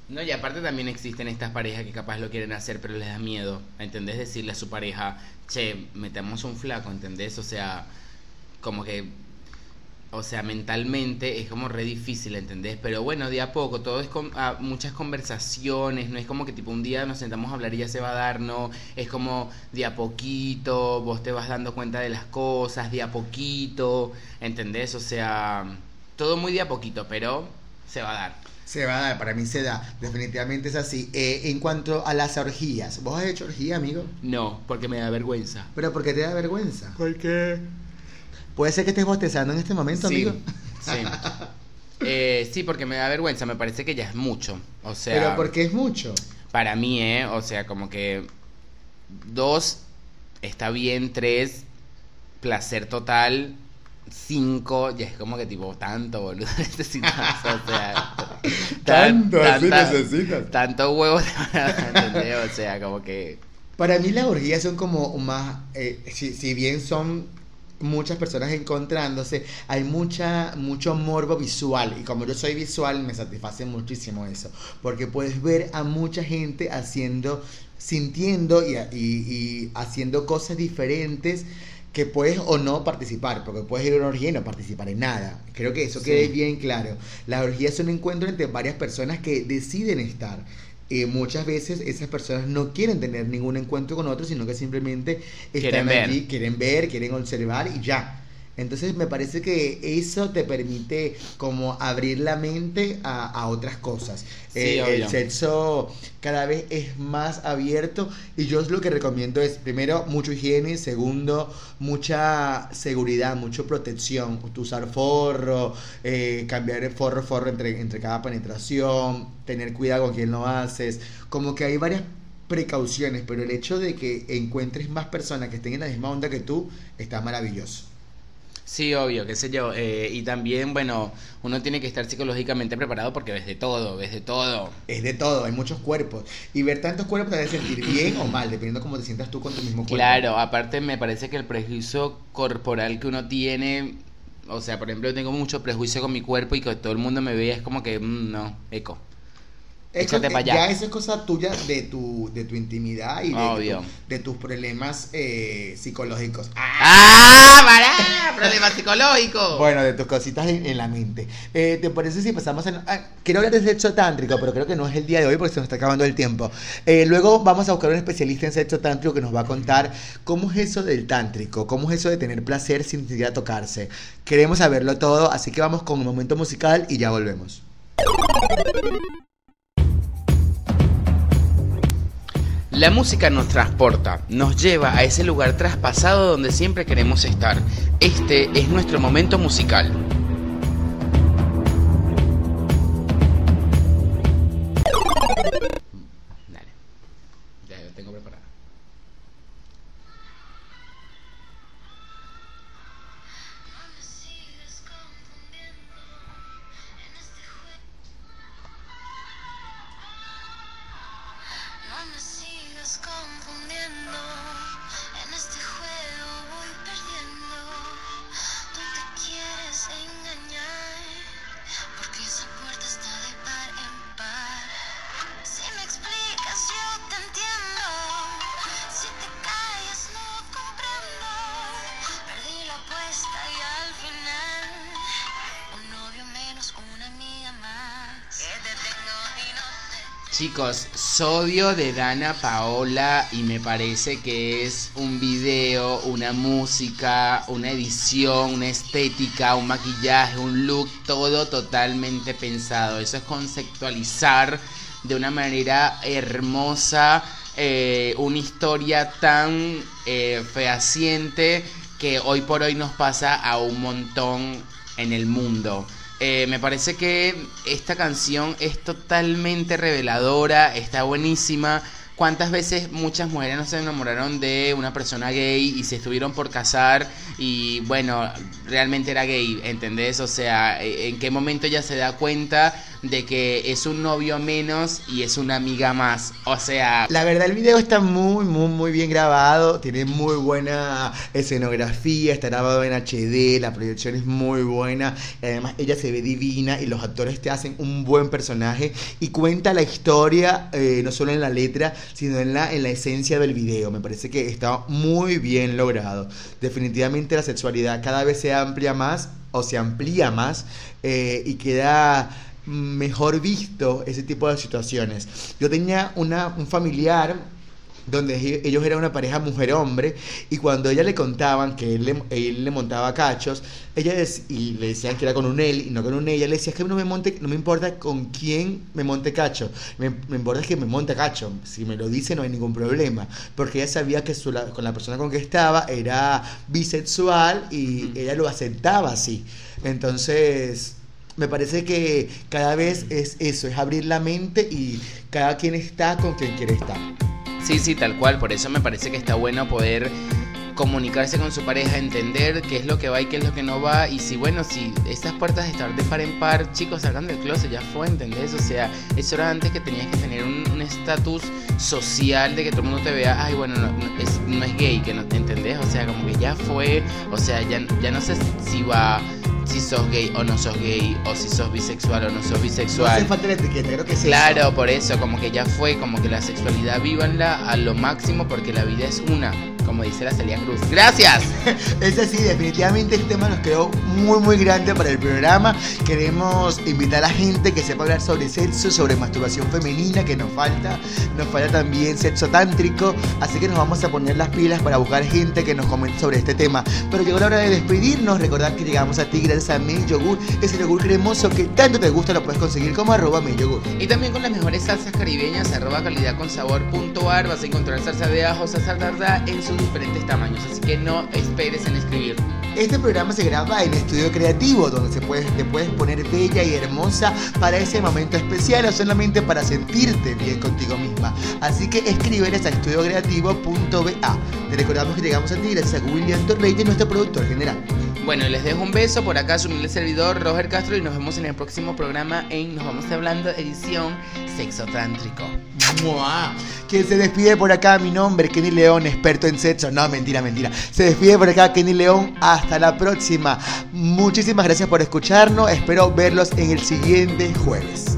Speaker 2: No, y aparte también existen estas parejas que capaz lo quieren hacer, pero les da miedo, ¿entendés? Decirle a su pareja, che, metemos un flaco, ¿entendés? O sea, como que, o sea, mentalmente es como re difícil, ¿entendés? Pero bueno, de a poco, todo es con ah, muchas conversaciones, no es como que tipo un día nos sentamos a hablar y ya se va a dar, no, es como de a poquito, vos te vas dando cuenta de las cosas, de a poquito, ¿entendés? O sea, todo muy de a poquito, pero se va a dar.
Speaker 1: Se va a dar, para mí se da, definitivamente es así. Eh, en cuanto a las orgías, ¿vos has hecho orgía, amigo?
Speaker 2: No, porque me da vergüenza.
Speaker 1: Pero ¿por qué te da vergüenza?
Speaker 2: ¿Por qué?
Speaker 1: Puede ser que estés bostezando en este momento,
Speaker 2: Sí,
Speaker 1: amigo.
Speaker 2: sí. [LAUGHS] Eh, sí, porque me da vergüenza, me parece que ya es mucho. O sea,
Speaker 1: Pero porque es mucho.
Speaker 2: para mí, ¿eh? O sea, como que dos está bien, tres, placer total, cinco, ya es como que tipo, tanto, boludo, [LAUGHS] necesitas, o sea, [LAUGHS] tan-
Speaker 1: Tanto así necesitas.
Speaker 2: Tanto huevo [LAUGHS] te van a entender, o sea, como que...
Speaker 1: Para mí las orgías son como más, eh, si, si bien son muchas personas encontrándose, hay mucha, mucho morbo visual y como yo soy visual me satisface muchísimo eso, porque puedes ver a mucha gente haciendo, sintiendo y, y- y haciendo cosas diferentes que puedes o no participar, porque puedes ir a una orgía y no participar en nada. Creo que eso
Speaker 2: Sí.
Speaker 1: quede bien claro. Las orgías son un encuentro entre varias personas que deciden estar. Y muchas veces esas personas no quieren tener ningún encuentro con otros, sino que simplemente
Speaker 2: Quieren
Speaker 1: están
Speaker 2: ver.
Speaker 1: allí, quieren ver, quieren observar y ya. Entonces me parece que eso te permite como abrir la mente a, a otras cosas.
Speaker 2: Sí,
Speaker 1: Eh, el sexo cada vez es más abierto y yo lo que recomiendo es primero mucho higiene, segundo mucha seguridad, mucha protección, usar forro, eh, cambiar el forro forro entre, entre cada penetración, tener cuidado con quién lo haces, como que hay varias precauciones, pero el hecho de que encuentres más personas que estén en la misma onda que tú está maravilloso.
Speaker 2: Sí, obvio, qué sé yo. Eh, y también, bueno, uno tiene que estar psicológicamente preparado porque ves de todo, ves de todo.
Speaker 1: Es de todo, hay muchos cuerpos. Y ver tantos cuerpos te hace sentir bien o mal, dependiendo cómo te sientas tú con tu mismo cuerpo.
Speaker 2: Claro, aparte me parece que el prejuicio corporal que uno tiene, o sea, por ejemplo, yo tengo mucho prejuicio con mi cuerpo y que todo el mundo me vea es como que, mm, no, eco.
Speaker 1: Échate para allá. Ya eso es cosa tuya de tu, de tu intimidad y de, de tus problemas eh, psicológicos.
Speaker 2: ¡Ah! ¡Para! ¡Problemas psicológicos!
Speaker 1: Bueno, de tus cositas en, la mente. Eh, ¿Te parece si pasamos a... Ah, quiero hablar de sexo tántrico, pero creo que no es el día de hoy porque se nos está acabando el tiempo. Eh, luego vamos a buscar un especialista en sexo tántrico que nos va a contar cómo es eso del tántrico, cómo es eso de tener placer sin siquiera tocarse. Queremos saberlo todo, así que vamos con un momento musical y ya volvemos.
Speaker 2: La música nos transporta, nos lleva a ese lugar traspasado donde siempre queremos estar. Este es nuestro momento musical. Chicos, Sodio de Dana Paola y me parece que es un video, una música, una edición, una estética, un maquillaje, un look, todo totalmente pensado. Eso es conceptualizar de una manera hermosa eh, una historia tan eh, fehaciente que hoy por hoy nos pasa a un montón en el mundo. Eh, me parece que esta canción es totalmente reveladora, está buenísima. ¿Cuántas veces muchas mujeres no se enamoraron de una persona gay y se estuvieron por casar y bueno, realmente era gay, ¿entendés? O sea, ¿en qué momento ella se da cuenta de que es un novio menos y es una amiga más. O sea...
Speaker 1: La verdad el video está muy, muy, muy bien grabado, tiene muy buena escenografía, está grabado en HD, la proyección es muy buena, y además ella se ve divina y los actores te hacen un buen personaje y cuenta la historia eh, no solo en la letra, sino en la, en la esencia del video. Me parece que está muy bien logrado. Definitivamente la sexualidad cada vez se amplia más o se amplía más eh, y queda mejor visto ese tipo de situaciones. Yo tenía una, un familiar donde ellos eran una pareja mujer-hombre y cuando ella le contaban que él le, él le montaba cachos, ella y le decían que era con un él y no con un ella, le decía es que no me monte, no me importa con quién me monte cacho, me, importa que me monte cacho, si me lo dice no hay ningún problema, porque ella sabía que con la persona con que estaba era bisexual y ella lo aceptaba así. Entonces, me parece que cada vez es eso, es abrir la mente y cada quien está con quien quiere estar.
Speaker 2: Sí, sí, tal cual, por eso me parece que está bueno poder comunicarse con su pareja, entender qué es lo que va y qué es lo que no va. Y si, bueno, si estas puertas de estar de par en par, chicos, salgan del closet, ya fue, ¿entendés? O sea, eso era antes que tenías que tener un estatus social de que todo el mundo te vea, ay, bueno, no, es, no es gay, que no, ¿entendés? O sea, como que ya fue, o sea, ya, ya no sé si va si sos gay o no sos gay, o si sos bisexual o no sos bisexual.
Speaker 1: No falta la etiqueta, creo que sí.
Speaker 2: Claro, por eso, como que ya fue, como que la sexualidad vívanla a lo máximo porque la vida es una como dice la Celia Cruz. ¡Gracias! [LAUGHS]
Speaker 1: es así, definitivamente el tema nos quedó muy, muy grande para el programa. Queremos invitar a la gente que sepa hablar sobre sexo, sobre masturbación femenina, que nos falta. Nos falta también sexo tántrico. Así que nos vamos a poner las pilas para buscar gente que nos comente sobre este tema. Pero llegó la hora de despedirnos. Recordad que llegamos a ti gracias a Mi Yogur, ese yogur cremoso que tanto te gusta, lo puedes conseguir como arroba Mi Yogur.
Speaker 2: Y también con las mejores salsas caribeñas, arroba calidad con sabor punto ar, vas a encontrar salsa de ajo, salsa tarda en su diferentes tamaños, así que no esperes en escribir.
Speaker 1: Este programa se graba en Estudio Creativo, donde te puedes poner bella y hermosa para ese momento especial o solamente para sentirte bien contigo misma. Así que escríbeles a estudiocreativo.ba. Te recordamos que llegamos a ti gracias a William Torreyes, nuestro productor general.
Speaker 2: Bueno, les dejo un beso por acá, su humilde servidor Roger Castro y nos vemos en el próximo programa en Nos Vamos Hablando, edición Sexo Tántrico.
Speaker 1: ¡Mua! Que se despide por acá mi nombre, Kenny León, experto en sexo. No, mentira, mentira. Se despide por acá Kenny León. Hasta la próxima. Muchísimas gracias por escucharnos. Espero verlos en el siguiente jueves.